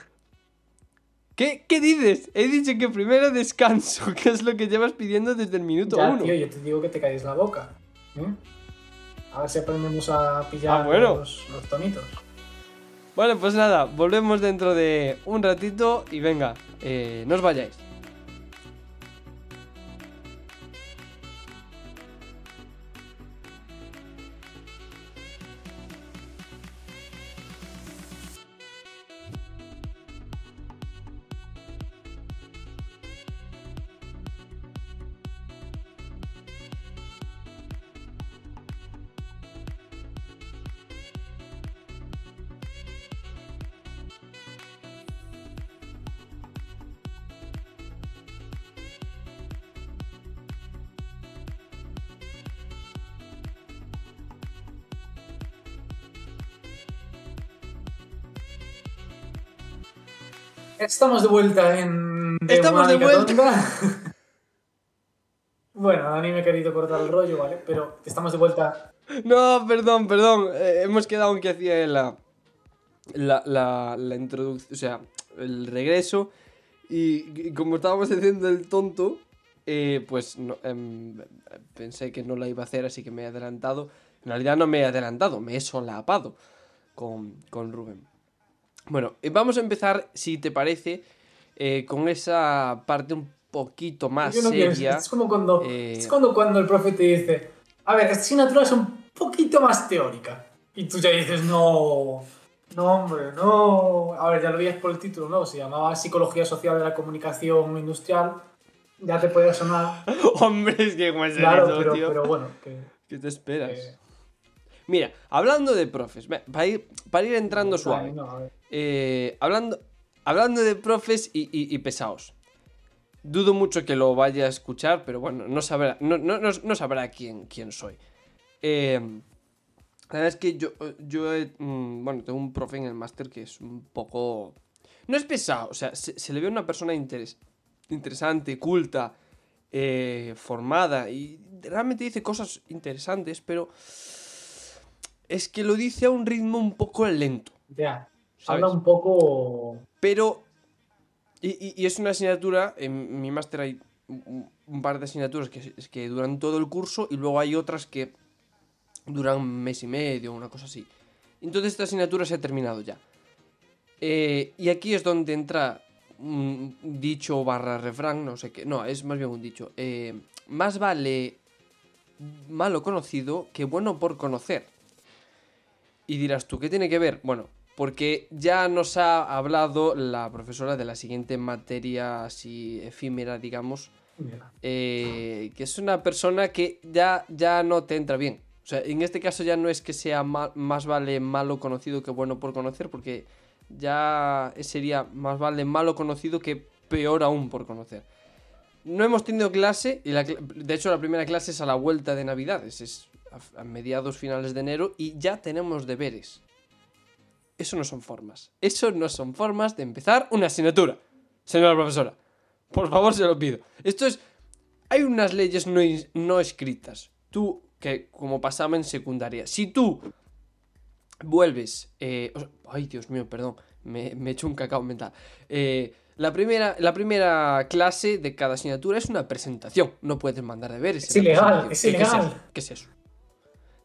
Speaker 2: ¿Qué, ¿Qué dices? He dicho que primero descanso, que es lo que llevas pidiendo desde el minuto
Speaker 1: ya,
Speaker 2: uno.
Speaker 1: tío, yo te digo que te calles la boca. ¿eh? A ver si aprendemos a pillar
Speaker 2: Ah, bueno.
Speaker 1: los, los tonitos.
Speaker 2: Vale, pues nada, volvemos dentro de un ratito y venga, eh, no os vayáis.
Speaker 1: Estamos de vuelta en.
Speaker 2: Estamos de vuelta.
Speaker 1: Bueno, a mí me he querido cortar el rollo, ¿vale? Pero estamos de vuelta.
Speaker 2: No, perdón, perdón. eh, hemos quedado en que hacía la. La, la, la introducción. O sea, el regreso. Y, y como estábamos haciendo el tonto. eh, pues no, em, pensé que no la iba a hacer, así que me he adelantado. En realidad no me he adelantado, me he solapado con, con Rubén. Bueno, eh, vamos a empezar, si te parece, eh, con esa parte un poquito más
Speaker 1: Yo no quiero-
Speaker 2: seria.
Speaker 1: Es como cuando,
Speaker 2: eh,
Speaker 1: es cuando, cuando el profe te dice: A ver, esta asignatura es un poquito más teórica. Y tú ya dices: No, no, hombre, no. A ver, ya lo veías por el título, ¿no? Se llamaba Psicología Social de la Comunicación Industrial. Ya te podía sonar.
Speaker 2: Hombre, es que como es
Speaker 1: Claro,
Speaker 2: eso,
Speaker 1: pero,
Speaker 2: tío.
Speaker 1: pero bueno, que.
Speaker 2: ¿Qué te esperas? Mira, hablando de profes, para ir, para ir entrando suave. Eh, hablando, hablando de profes y, y- y pesados. Dudo mucho que lo vaya a escuchar, pero bueno, no sabrá, no, no- no- no sabrá quién, quién soy. Eh, la verdad es que yo, yo he- mm, bueno, tengo un profe en el máster que es un poco... No es pesado, o sea, se, se le ve una persona interes- interesante, culta, eh, formada y realmente dice cosas interesantes, pero es que lo dice a un ritmo un poco lento.
Speaker 1: Ya.
Speaker 2: ¿Sabes?
Speaker 1: Habla un poco.
Speaker 2: Pero. Y, y- y es una asignatura. En mi máster hay un, par de asignaturas que, es que duran todo el curso y luego hay otras que duran un mes y medio, una cosa así. Entonces esta asignatura se ha terminado ya. Eh, y aquí es donde entra un dicho barra refrán, no sé qué. No, es más bien un dicho. Eh, más vale malo conocido que bueno por conocer. Y dirás tú, ¿qué tiene que ver? Bueno, porque ya nos ha hablado la profesora de la siguiente materia así efímera, digamos, eh, que es una persona que ya, ya no te entra bien. O sea, en este caso ya no es que sea más vale malo conocido que bueno por conocer, porque ya sería más vale malo conocido que peor aún por conocer. No hemos tenido clase, y la de hecho la primera clase es a la vuelta de Navidades, es a, a mediados finales de enero, y ya tenemos deberes. Eso no son formas. Eso no son formas de empezar una asignatura, señora profesora. Por favor, se lo pido. Esto es. Hay unas leyes no, no escritas. Tú, que como pasaba en secundaria, si tú vuelves. eh, ay, Dios mío, perdón. Me, me he hecho un cacao mental. Eh, la, primera, la primera clase de cada asignatura es una presentación. No puedes mandar deberes.
Speaker 1: Es ilegal, es
Speaker 2: ¿Qué
Speaker 1: ilegal.
Speaker 2: ¿Qué es eso?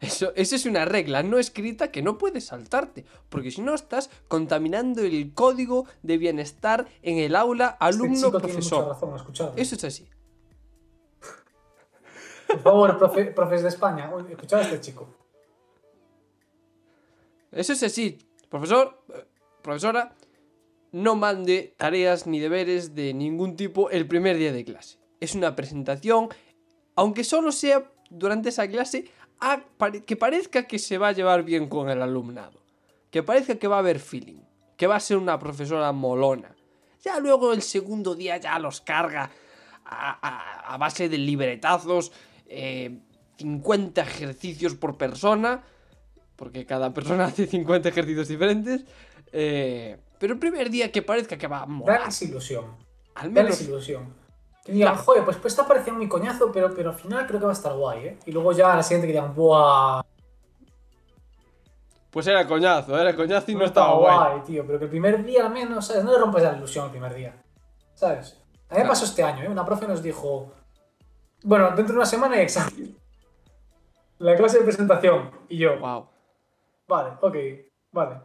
Speaker 2: Eso, eso es una regla no escrita que no puedes saltarte, porque si no estás contaminando el código de bienestar en el aula
Speaker 1: Este
Speaker 2: alumno-profesor. Eso es así.
Speaker 1: Por favor, profe- profes de España, escuchad a este chico.
Speaker 2: Eso es así. Profesor, profesora, no mande tareas ni deberes de ningún tipo el primer día de clase. Es una presentación, aunque solo sea durante esa clase, a- que parezca que se va a llevar bien con el alumnado. Que parezca que va a haber feeling. Que va a ser una profesora molona. Ya luego el segundo día ya los carga a, a- a base de libretazos, eh, 50 ejercicios por persona porque cada persona hace 50 ejercicios diferentes. eh, pero el primer día que parezca que va a molar,
Speaker 1: Dales ilusión.
Speaker 2: al menos
Speaker 1: Dales ilusión. Que digan, joder, pues, pues esta parecía muy coñazo, pero, pero al final creo que va a estar guay, ¿eh? Y luego ya a la siguiente que digan, ¡buah!
Speaker 2: Pues era coñazo, era coñazo y no,
Speaker 1: estaba
Speaker 2: estaba guay.
Speaker 1: tío. Pero que el primer día al menos, ¿sabes? No le rompas la ilusión el primer día. ¿Sabes? A mí me
Speaker 2: Claro.
Speaker 1: pasó este año, ¿eh? Una profe nos dijo, bueno, dentro de una semana hay examen. La clase de presentación. Y yo,
Speaker 2: Wow.
Speaker 1: vale, ok, vale.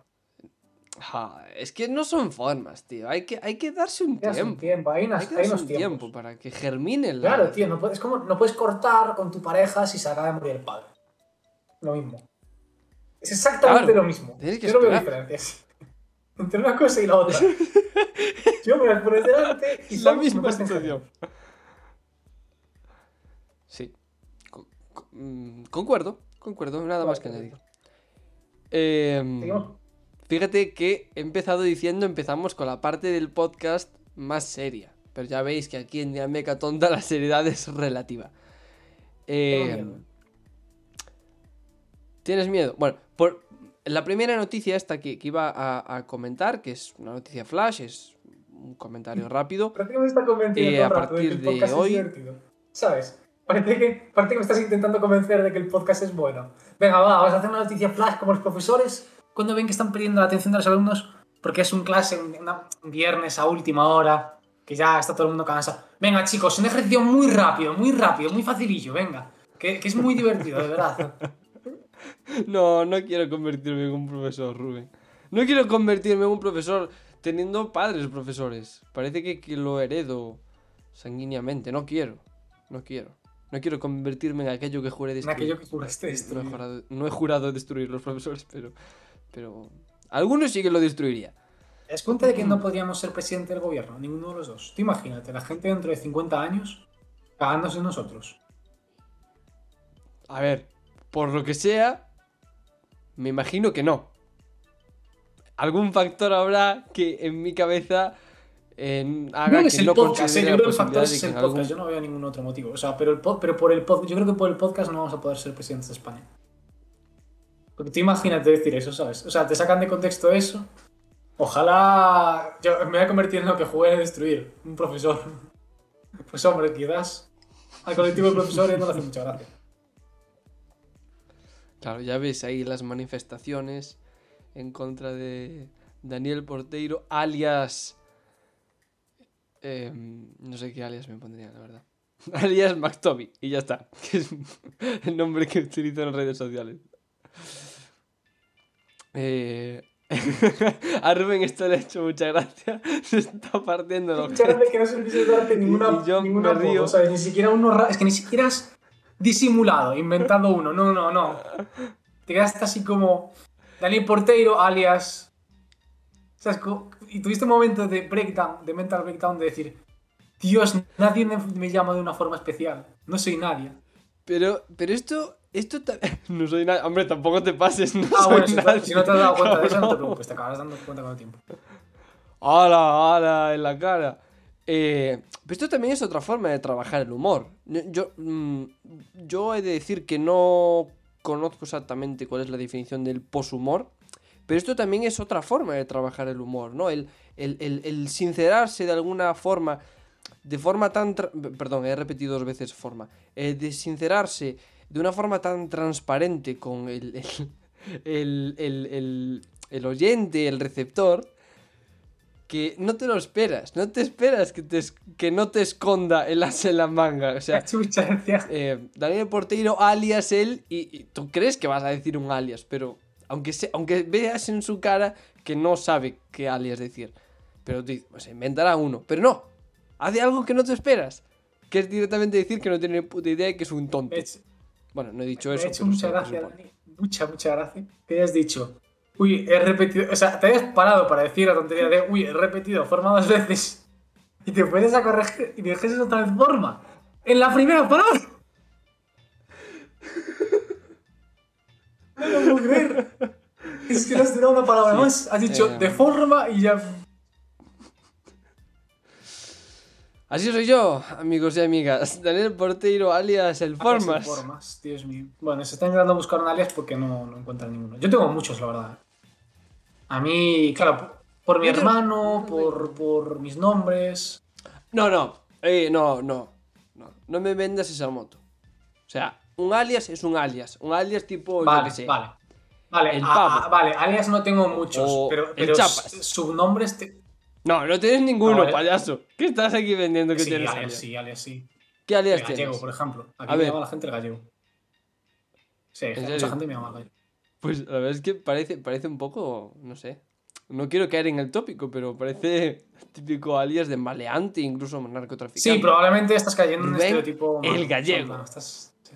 Speaker 2: Ja, es que no son formas, tío. Hay que, hay que darse un tiempo.
Speaker 1: hay, unas,
Speaker 2: Hay que
Speaker 1: hay
Speaker 2: darse
Speaker 1: unos
Speaker 2: un
Speaker 1: tiempos.
Speaker 2: tiempo para que germine la.
Speaker 1: Claro, tío, no puedes, como, no puedes cortar con tu pareja si se acaba de morir el padre. Lo mismo. Es exactamente
Speaker 2: Claro,
Speaker 1: lo mismo.
Speaker 2: tienes que
Speaker 1: Yo no veo diferencias. Entre una cosa y la otra. Yo me las por delante y
Speaker 2: la misma situación. Sí. Mm, concuerdo, concuerdo, nada más que añadir. Em,
Speaker 1: Seguimos.
Speaker 2: Fíjate que he empezado diciendo, empezamos con la parte del podcast más seria. Pero ya veis que aquí en Diameca Tonta la seriedad es relativa. Eh,
Speaker 1: miedo.
Speaker 2: ¿Tienes miedo? Bueno, por la primera noticia esta que, que iba a, a comentar, que es una noticia flash, es un comentario rápido.
Speaker 1: Me está convenciendo
Speaker 2: Eh, a
Speaker 1: rato de que
Speaker 2: partir
Speaker 1: el
Speaker 2: de
Speaker 1: podcast
Speaker 2: hoy-
Speaker 1: es divertido. ¿Sabes? Parece que, parece que me estás intentando convencer de que el podcast es bueno. Venga, va, vamos a hacer una noticia flash como los profesores cuando ven que están perdiendo la atención de los alumnos porque es un clase un, un viernes a última hora, que ya está todo el mundo cansado. Venga, chicos, un ejercicio muy rápido, muy rápido, muy facilillo, venga. Que, que es muy divertido, de verdad.
Speaker 2: No, no quiero convertirme en un profesor, Rubén. No quiero convertirme en un profesor teniendo padres profesores. Parece que, que lo heredo sanguíneamente. No quiero. No quiero. No quiero convertirme en aquello que juré
Speaker 1: En
Speaker 2: destruir.
Speaker 1: aquello que juraste
Speaker 2: No he,
Speaker 1: destruir.
Speaker 2: jurado, no he jurado destruir los profesores, pero. Pero. Algunos sí que lo destruiría.
Speaker 1: ¿Te das cuenta de que no podríamos ser presidente del gobierno? Ninguno de los dos. Tú imagínate, la gente dentro de 50 años cagándose en nosotros.
Speaker 2: A ver, por lo que sea, me imagino que no. Algún factor habrá que en mi cabeza eh, haga
Speaker 1: Creo que el
Speaker 2: no
Speaker 1: podcast, yo creo que el factor es el
Speaker 2: algún-
Speaker 1: podcast, yo no veo ningún otro motivo. O sea, pero, el pod- pero por el pod- yo creo que por el podcast no vamos a poder ser presidentes de España. Porque tú imagínate decir eso, ¿sabes? O sea, te sacan de contexto eso. Ojalá yo me voy a convertir en lo que jugué a destruir, un profesor. Pues hombre, quizás al colectivo de profesores no le hace mucha gracia.
Speaker 2: Claro, ya ves ahí las manifestaciones en contra de Daniel Porteiro, alias... eh, no sé qué alias me pondría, la verdad. alias McToby, y ya está. Que es el nombre que utilizo en redes sociales. Eh... a Rubén esto le ha hecho mucha gracia. Se está partiendo los
Speaker 1: que no quise darte ninguna,
Speaker 2: Y yo
Speaker 1: ninguna
Speaker 2: me río.
Speaker 1: Ni siquiera uno Es que ni siquiera has disimulado, inventado uno. No, no, no. Te quedaste así como. Daniel Porteiro, alias. Co- Y tuviste un momento de breakdown, de mental breakdown, de decir: Dios, nadie me llama de una forma especial. No soy nadie.
Speaker 2: Pero, pero esto, esto ta- no soy nada. Hombre, tampoco te pases, no
Speaker 1: Ah,
Speaker 2: soy
Speaker 1: bueno, si,
Speaker 2: nadie,
Speaker 1: si no te has dado cuenta de eso, no te
Speaker 2: cabrón.
Speaker 1: preocupes, te acabarás dando cuenta con el tiempo.
Speaker 2: ¡Hala, hala! En la cara. Eh, pero esto también es otra forma de trabajar el humor. Yo, yo, mm, yo he de decir que no conozco exactamente cuál es la definición del poshumor, pero esto también es otra forma de trabajar el humor, ¿no? El, el, el- el sincerarse de alguna forma, de forma tan... Perdón, he repetido dos veces forma. Eh, de sincerarse de una forma tan transparente con el, el, el, el- oyente, el receptor, que no te lo esperas. No te esperas que, te, que no te esconda el as en la manga. O sea, eh, Daniel Porteiro alias él y, y tú crees que vas a decir un alias, pero aunque, se- aunque veas en su cara que no sabe qué alias decir, pero te, pues, inventará uno, pero no, hace algo que no te esperas, que es directamente decir que no tiene puta idea y que es un tonto.
Speaker 1: He hecho-
Speaker 2: Bueno, no he dicho eso.
Speaker 1: ha hecho mucha gracia. Dani. Mucha, mucha gracia. Que hayas dicho. Uy, he repetido. O sea, te hayas parado para decir la tontería de. Uy, he repetido forma dos veces. Y te puedes a corregir y dijes otra vez forma. En la primera palabra. No lo puedo creer. Es que no has tirado una palabra más. Has dicho
Speaker 2: Eh,
Speaker 1: de forma y ya.
Speaker 2: Así soy yo, amigos y amigas. Daniel Porteiro alias el Formas.
Speaker 1: Formas, Dios mío. Bueno, se está intentando buscar un alias porque no, no encuentran ninguno. Yo tengo muchos, la verdad. A mí, claro, por, por mi
Speaker 2: Yo te-
Speaker 1: hermano, por, por mis nombres.
Speaker 2: No, no, eh, no, no, no, no me vendas esa moto. O sea, un alias es un alias, un alias tipo, yo
Speaker 1: Vale,
Speaker 2: sé.
Speaker 1: vale. Vale,
Speaker 2: El
Speaker 1: a-
Speaker 2: pavo.
Speaker 1: a- vale, alias no tengo muchos,
Speaker 2: O
Speaker 1: pero,
Speaker 2: el
Speaker 1: pero subnombres. Te...
Speaker 2: No, no tienes ninguno,
Speaker 1: No, eh.
Speaker 2: payaso. ¿Qué estás aquí vendiendo que
Speaker 1: Sí,
Speaker 2: tienes
Speaker 1: alias, sí, alias sí.
Speaker 2: ¿Qué alias
Speaker 1: El
Speaker 2: tienes?
Speaker 1: gallego, por ejemplo. Aquí
Speaker 2: A
Speaker 1: me
Speaker 2: ver.
Speaker 1: llama la gente el gallego. Sí,
Speaker 2: ¿En
Speaker 1: mucha
Speaker 2: serio?
Speaker 1: gente me llama el gallego.
Speaker 2: Pues la verdad es que parece, parece un poco, no sé. No quiero caer en el tópico, pero parece típico alias de maleante, incluso narcotraficante.
Speaker 1: Sí, probablemente estás cayendo en un estereotipo.
Speaker 2: el gallego.
Speaker 1: Estás sí,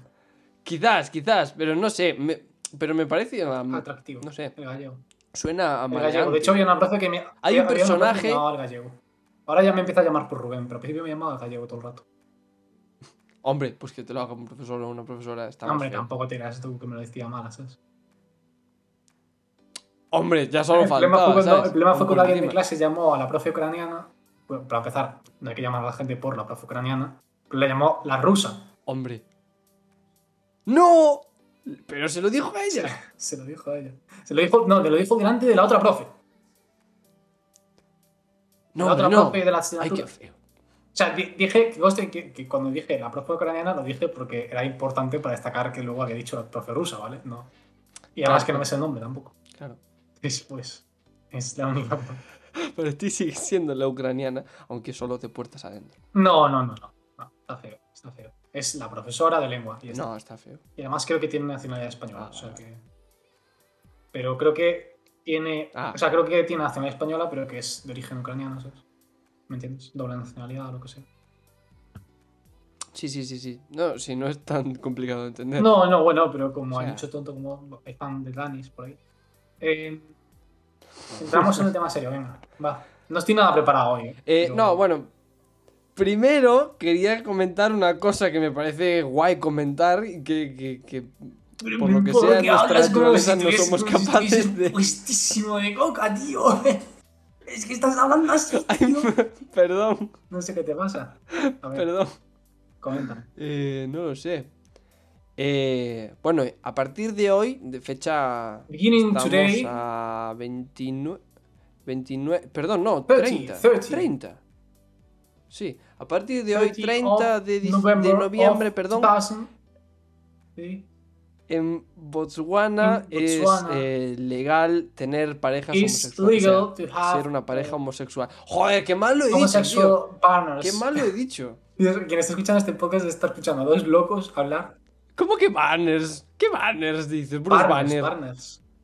Speaker 2: Quizás, quizás, pero no sé. me- pero me parece. um,
Speaker 1: atractivo.
Speaker 2: no sé.
Speaker 1: El gallego.
Speaker 2: Suena a
Speaker 1: gallego. De hecho, había una frase que me.
Speaker 2: Hay un
Speaker 1: que
Speaker 2: personaje-
Speaker 1: llamaba el gallego. Ahora ya me empieza a llamar por Rubén, pero al principio me llamaba gallego todo el rato.
Speaker 2: Hombre, pues que te lo haga un profesor o una profesora. Está
Speaker 1: Hombre,
Speaker 2: feo.
Speaker 1: tampoco te creas tú que me lo decía mal, ¿sabes?
Speaker 2: Hombre, ya solo
Speaker 1: el, problema
Speaker 2: faltaba, ¿sabes?
Speaker 1: el problema fue cuando alguien de
Speaker 2: cortitima.
Speaker 1: clase llamó a la profe ucraniana. Bueno, para empezar, no hay que llamar a la gente por la profe ucraniana. Pero le llamó la rusa.
Speaker 2: Hombre. ¡No! Pero se lo dijo a ella.
Speaker 1: Se lo dijo a ella. Se lo dijo, no, te lo dijo delante de la otra profe.
Speaker 2: No,
Speaker 1: la otra
Speaker 2: no.
Speaker 1: profe de la
Speaker 2: Ay,
Speaker 1: asignatura.
Speaker 2: qué feo.
Speaker 1: O sea, di- dije que, que, cuando dije la profe ucraniana lo dije porque era importante para destacar que luego había dicho la profe rusa, ¿vale? No. Y además
Speaker 2: Claro.
Speaker 1: que no me sé el nombre tampoco.
Speaker 2: Claro.
Speaker 1: Después. Es la única.
Speaker 2: Para ti sigue siendo la ucraniana, aunque solo de puertas adentro.
Speaker 1: No, no, no, no. No, está feo, está feo. Es la profesora de lengua. Y, está.
Speaker 2: No, está feo.
Speaker 1: y además creo que tiene nacionalidad española.
Speaker 2: Ah,
Speaker 1: o sea
Speaker 2: vale.
Speaker 1: que. Pero creo que tiene.
Speaker 2: Ah.
Speaker 1: O sea, creo que tiene nacionalidad española, pero que es de origen ucraniano, ¿sabes? ¿Me entiendes? Doble nacionalidad o lo que sea.
Speaker 2: Sí, sí, sí, sí. No, sí, no es tan complicado de entender.
Speaker 1: No, no, bueno, pero como
Speaker 2: O
Speaker 1: hay
Speaker 2: sea-
Speaker 1: mucho tonto como hay fan de Danis por ahí. Eh, entramos en el tema serio, venga. Va. No estoy nada preparado hoy. eh,
Speaker 2: Eh, No, bueno. Primero quería comentar una cosa que me parece guay comentar y que, que- que por lo que
Speaker 1: ¿por
Speaker 2: sea,
Speaker 1: qué
Speaker 2: en nuestra
Speaker 1: hablas como
Speaker 2: naturaleza
Speaker 1: si
Speaker 2: no somos
Speaker 1: si
Speaker 2: capaces
Speaker 1: estuvieses
Speaker 2: de-
Speaker 1: Puestísimo de coca, tío. Es que estás hablando así, tío.
Speaker 2: Perdón,
Speaker 1: No sé qué te pasa. A ver,
Speaker 2: perdón.
Speaker 1: comenta.
Speaker 2: Eh, no lo sé. Eh, bueno, a partir de hoy, de fecha.
Speaker 1: Beginning
Speaker 2: estamos
Speaker 1: today-
Speaker 2: a 29. 29. Perdón, no,
Speaker 1: 30,
Speaker 2: 30.
Speaker 1: 30.
Speaker 2: 30. Sí, a partir de hoy,
Speaker 1: 30
Speaker 2: 30
Speaker 1: of
Speaker 2: de, de noviembre, perdón,
Speaker 1: 2000. Sí.
Speaker 2: en Botswana, es eh, legal tener parejas homosexuales.
Speaker 1: legal
Speaker 2: o sea, ser una pareja homosexual. Joder, qué mal lo he dicho. Qué mal lo he dicho.
Speaker 1: Quien está escuchando este podcast está escuchando a dos locos hablar.
Speaker 2: ¿Cómo que banners? ¿Qué banners dices? Bruce Banner.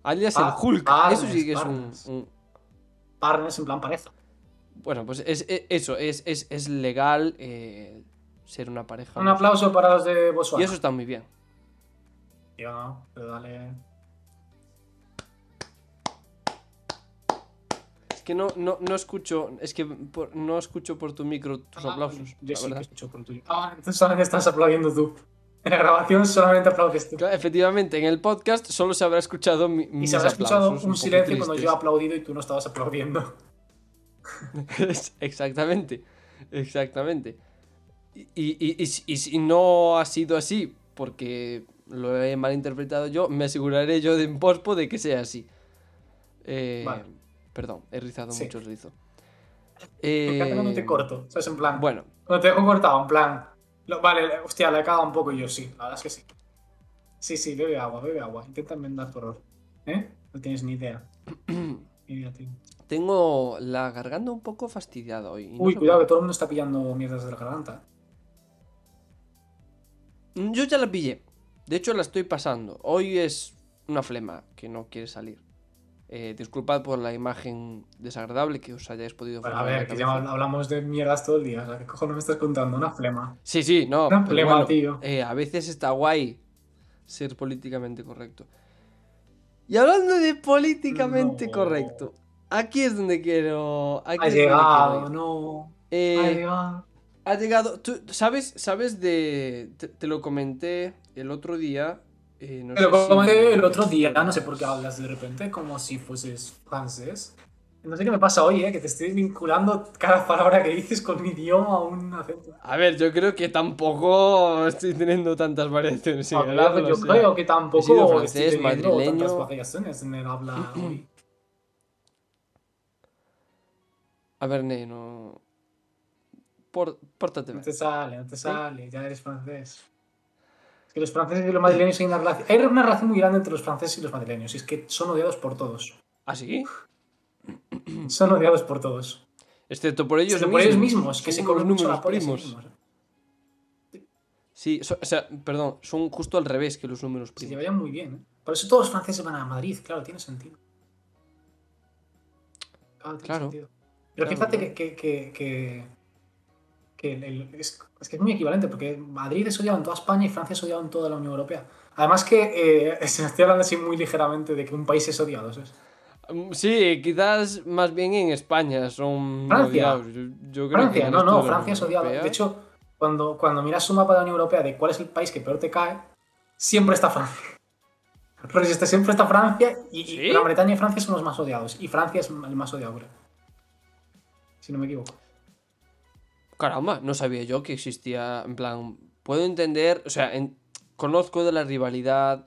Speaker 2: Alias el Hulk. Eso sí que es un, un-
Speaker 1: Partners en plan pareja.
Speaker 2: Bueno, pues es, es- eso, es, es, es legal eh, ser una pareja.
Speaker 1: Un aplauso para los de Botswana.
Speaker 2: Y eso está muy bien.
Speaker 1: Tío, no, pero dale.
Speaker 2: Es que no, no, no escucho. Es que por- no escucho por tu micro tus
Speaker 1: Ah,
Speaker 2: aplausos.
Speaker 1: Yo sí que escucho por tuyo. Ah, entonces solamente estás aplaudiendo tú. En la grabación solamente aplaudes tú.
Speaker 2: Claro, efectivamente, en el podcast solo se habrá escuchado mi,
Speaker 1: Y se habrá escuchado un silencio cuando yo he aplaudido y tú no estabas aplaudiendo.
Speaker 2: exactamente, exactamente. Y, y- y- y si- no ha sido así, porque lo he malinterpretado yo, me aseguraré yo de en pospo de que sea así. Eh,
Speaker 1: Vale.
Speaker 2: Perdón, he rizado
Speaker 1: Sí.
Speaker 2: mucho el rizo.
Speaker 1: Me encanta cuando
Speaker 2: Eh,
Speaker 1: te corto. ¿Sabes? En plan.
Speaker 2: Bueno,
Speaker 1: Cuando te dejo cortado, en plan. lo- vale, hostia, le he cagado un poco yo sí. La verdad es que sí. Sí, sí, bebe agua, bebe agua. Intenta enmendar tu error. ¿Eh? No tienes ni idea. ni idea, tío.
Speaker 2: Tengo la garganta un poco fastidiada hoy. no
Speaker 1: Uy, cuidado, que todo el mundo está pillando mierdas de la garganta.
Speaker 2: qué. Yo ya la pillé. De hecho, la estoy pasando. Hoy es una flema que no quiere salir. Eh, disculpad por la imagen desagradable que os hayáis podido
Speaker 1: Bueno, a ver, que ya hablamos de mierdas todo el día. O sea, ¿qué cojones me estás contando? Una flema.
Speaker 2: Sí, sí, no.
Speaker 1: Una flema,
Speaker 2: bueno,
Speaker 1: tío.
Speaker 2: eh, a veces está guay ser políticamente correcto. Y hablando de políticamente
Speaker 1: No.
Speaker 2: correcto, aquí es donde quiero. Aquí
Speaker 1: Ha
Speaker 2: es donde
Speaker 1: llegado,
Speaker 2: quiero
Speaker 1: no.
Speaker 2: Eh,
Speaker 1: Ha llegado.
Speaker 2: ha llegado. ¿Tú sabes, sabes de. Te, te lo comenté el otro día. eh, no
Speaker 1: Pero
Speaker 2: sé si-
Speaker 1: como el otro día, no sé por qué hablas de repente como si fueses francés. No sé qué me pasa hoy, ¿eh? que te estoy vinculando cada palabra que dices con mi idioma a un acento.
Speaker 2: A ver, yo creo que tampoco estoy teniendo tantas variaciones.
Speaker 1: ver,
Speaker 2: habla,
Speaker 1: yo
Speaker 2: o
Speaker 1: creo que tampoco
Speaker 2: sido
Speaker 1: estoy
Speaker 2: francés,
Speaker 1: teniendo
Speaker 2: madrileño.
Speaker 1: tantas variaciones en el habla hoy.
Speaker 2: A ver, ne, no. Por, pórtate
Speaker 1: No
Speaker 2: bien.
Speaker 1: te sale, no te sale, ya eres francés. Es que los franceses y los madrileños hay una relación. Hay una relación muy grande entre los franceses y los madrileños. Y es que son odiados por todos.
Speaker 2: ¿Ah, sí?
Speaker 1: Son odiados por todos.
Speaker 2: Excepto por ellos
Speaker 1: Excepto
Speaker 2: mismos.
Speaker 1: por ellos mismos, que se comen mucho la sí
Speaker 2: primos.
Speaker 1: mismos.
Speaker 2: Sí, so- o sea, perdón, son justo al revés que los números
Speaker 1: Se
Speaker 2: primos.
Speaker 1: llevarían muy bien, ¿eh? Por eso todos los franceses van a Madrid, claro, tiene sentido. Claro, tiene
Speaker 2: Claro.
Speaker 1: sentido. Pero
Speaker 2: Claro,
Speaker 1: fíjate que, que, que, que el- el- es, es que es muy equivalente, porque Madrid es odiado en toda España y Francia es odiado en toda la Unión Europea. Además que eh, se estoy hablando así muy ligeramente de que un país es odiado, ¿sabes?
Speaker 2: Mm, Sí, quizás más bien en España son
Speaker 1: Francia.
Speaker 2: odiados. Yo, yo creo que
Speaker 1: Francia,
Speaker 2: en
Speaker 1: no, no, Francia es odiado.
Speaker 2: Europea-
Speaker 1: De hecho, cuando, cuando miras un mapa de la Unión Europea de cuál es el país que peor te cae, siempre está Francia. Este siempre está Francia y, y. Gran Bretaña y Francia son los más odiados. Y Francia es el más odiado, creo. Si no me equivoco.
Speaker 2: Caramba, no sabía yo que existía. En plan, puedo entender. O sea, en- conozco de la rivalidad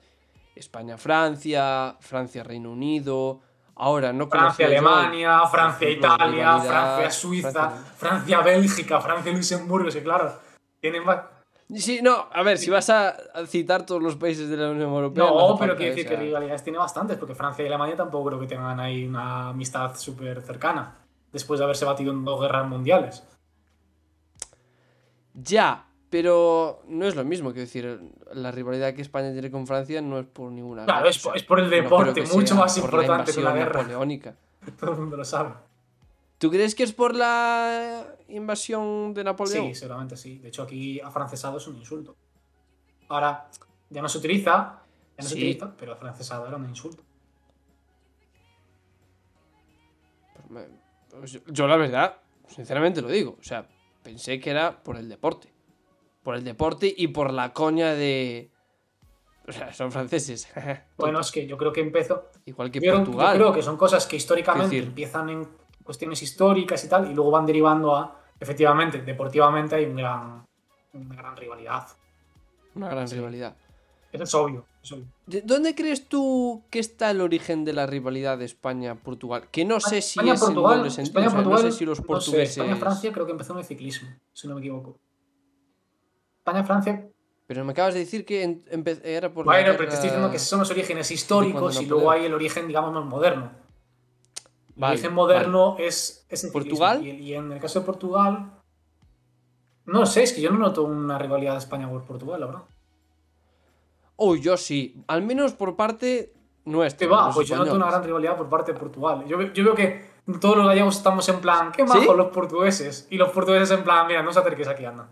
Speaker 2: España-Francia, Francia-Reino Unido. Ahora, no
Speaker 1: Francia,
Speaker 2: conocía yo
Speaker 1: Alemania, Francia,
Speaker 2: ejemplo,
Speaker 1: Italia,
Speaker 2: rivalidad,
Speaker 1: Francia, Suiza,
Speaker 2: Francia-
Speaker 1: Francia, Bélgica, Francia, Luxemburgo, sí, claro. Tienen más.
Speaker 2: Sí, no, a ver, si vas a citar todos los países de la Unión Europea.
Speaker 1: No, pero quiero decir que rivalidades tiene bastantes, porque Francia y Alemania tampoco creo que tengan ahí una amistad súper cercana, después de haberse batido en dos guerras mundiales.
Speaker 2: Ya, pero no es lo mismo, quiero decir, la rivalidad que España tiene con Francia no es por ninguna.
Speaker 1: Claro,
Speaker 2: guerra,
Speaker 1: es por- es por el deporte, mucho más
Speaker 2: la
Speaker 1: importante que la guerra.
Speaker 2: napoleónica.
Speaker 1: Todo el mundo lo sabe.
Speaker 2: ¿Tú crees que es por la invasión de Napoleón?
Speaker 1: Sí, seguramente sí. De hecho, aquí afrancesado es un insulto. Ahora, ya no se utiliza, ya no se
Speaker 2: Sí.
Speaker 1: utiliza, pero afrancesado era un insulto.
Speaker 2: Me- pues yo la verdad, sinceramente lo digo, o sea, pensé que era por el deporte. Por el deporte y por la coña de... O sea, son franceses.
Speaker 1: Bueno, es que yo creo que empezó.
Speaker 2: Igual que
Speaker 1: Yo, yo
Speaker 2: Portugal.
Speaker 1: creo que son cosas que históricamente empiezan en cuestiones históricas y tal, y luego van derivando a, efectivamente, deportivamente hay un gran, una gran rivalidad.
Speaker 2: Una gran
Speaker 1: Sí.
Speaker 2: rivalidad.
Speaker 1: Eso es obvio. Es obvio.
Speaker 2: ¿De- ¿Dónde crees tú que está el origen de la rivalidad de España-Portugal? Que no sé si es en doble sentido. o sea, no sé si los portugueses.
Speaker 1: España-Francia creo que empezó en el ciclismo, si no me equivoco. España-Francia
Speaker 2: Pero me acabas de decir que en- era por.
Speaker 1: Bueno, pero te estoy diciendo que son los orígenes históricos y luego hay el origen, digamos, más moderno. El
Speaker 2: Vale,
Speaker 1: origen moderno es, es el.
Speaker 2: ¿Portugal?
Speaker 1: Y, y en el caso de Portugal. No sé, es que yo no noto una rivalidad de España por Portugal, la verdad.
Speaker 2: Oh, yo sí. Al menos por parte nuestra.
Speaker 1: ¿Qué va? Pues yo noto una
Speaker 2: españoles.
Speaker 1: gran rivalidad por parte de Portugal. Yo, ve- yo veo que todos los gallegos estamos en plan, qué majos
Speaker 2: ¿Sí?
Speaker 1: los portugueses. Y los portugueses en plan, mira, no os acerquéis aquí, anda.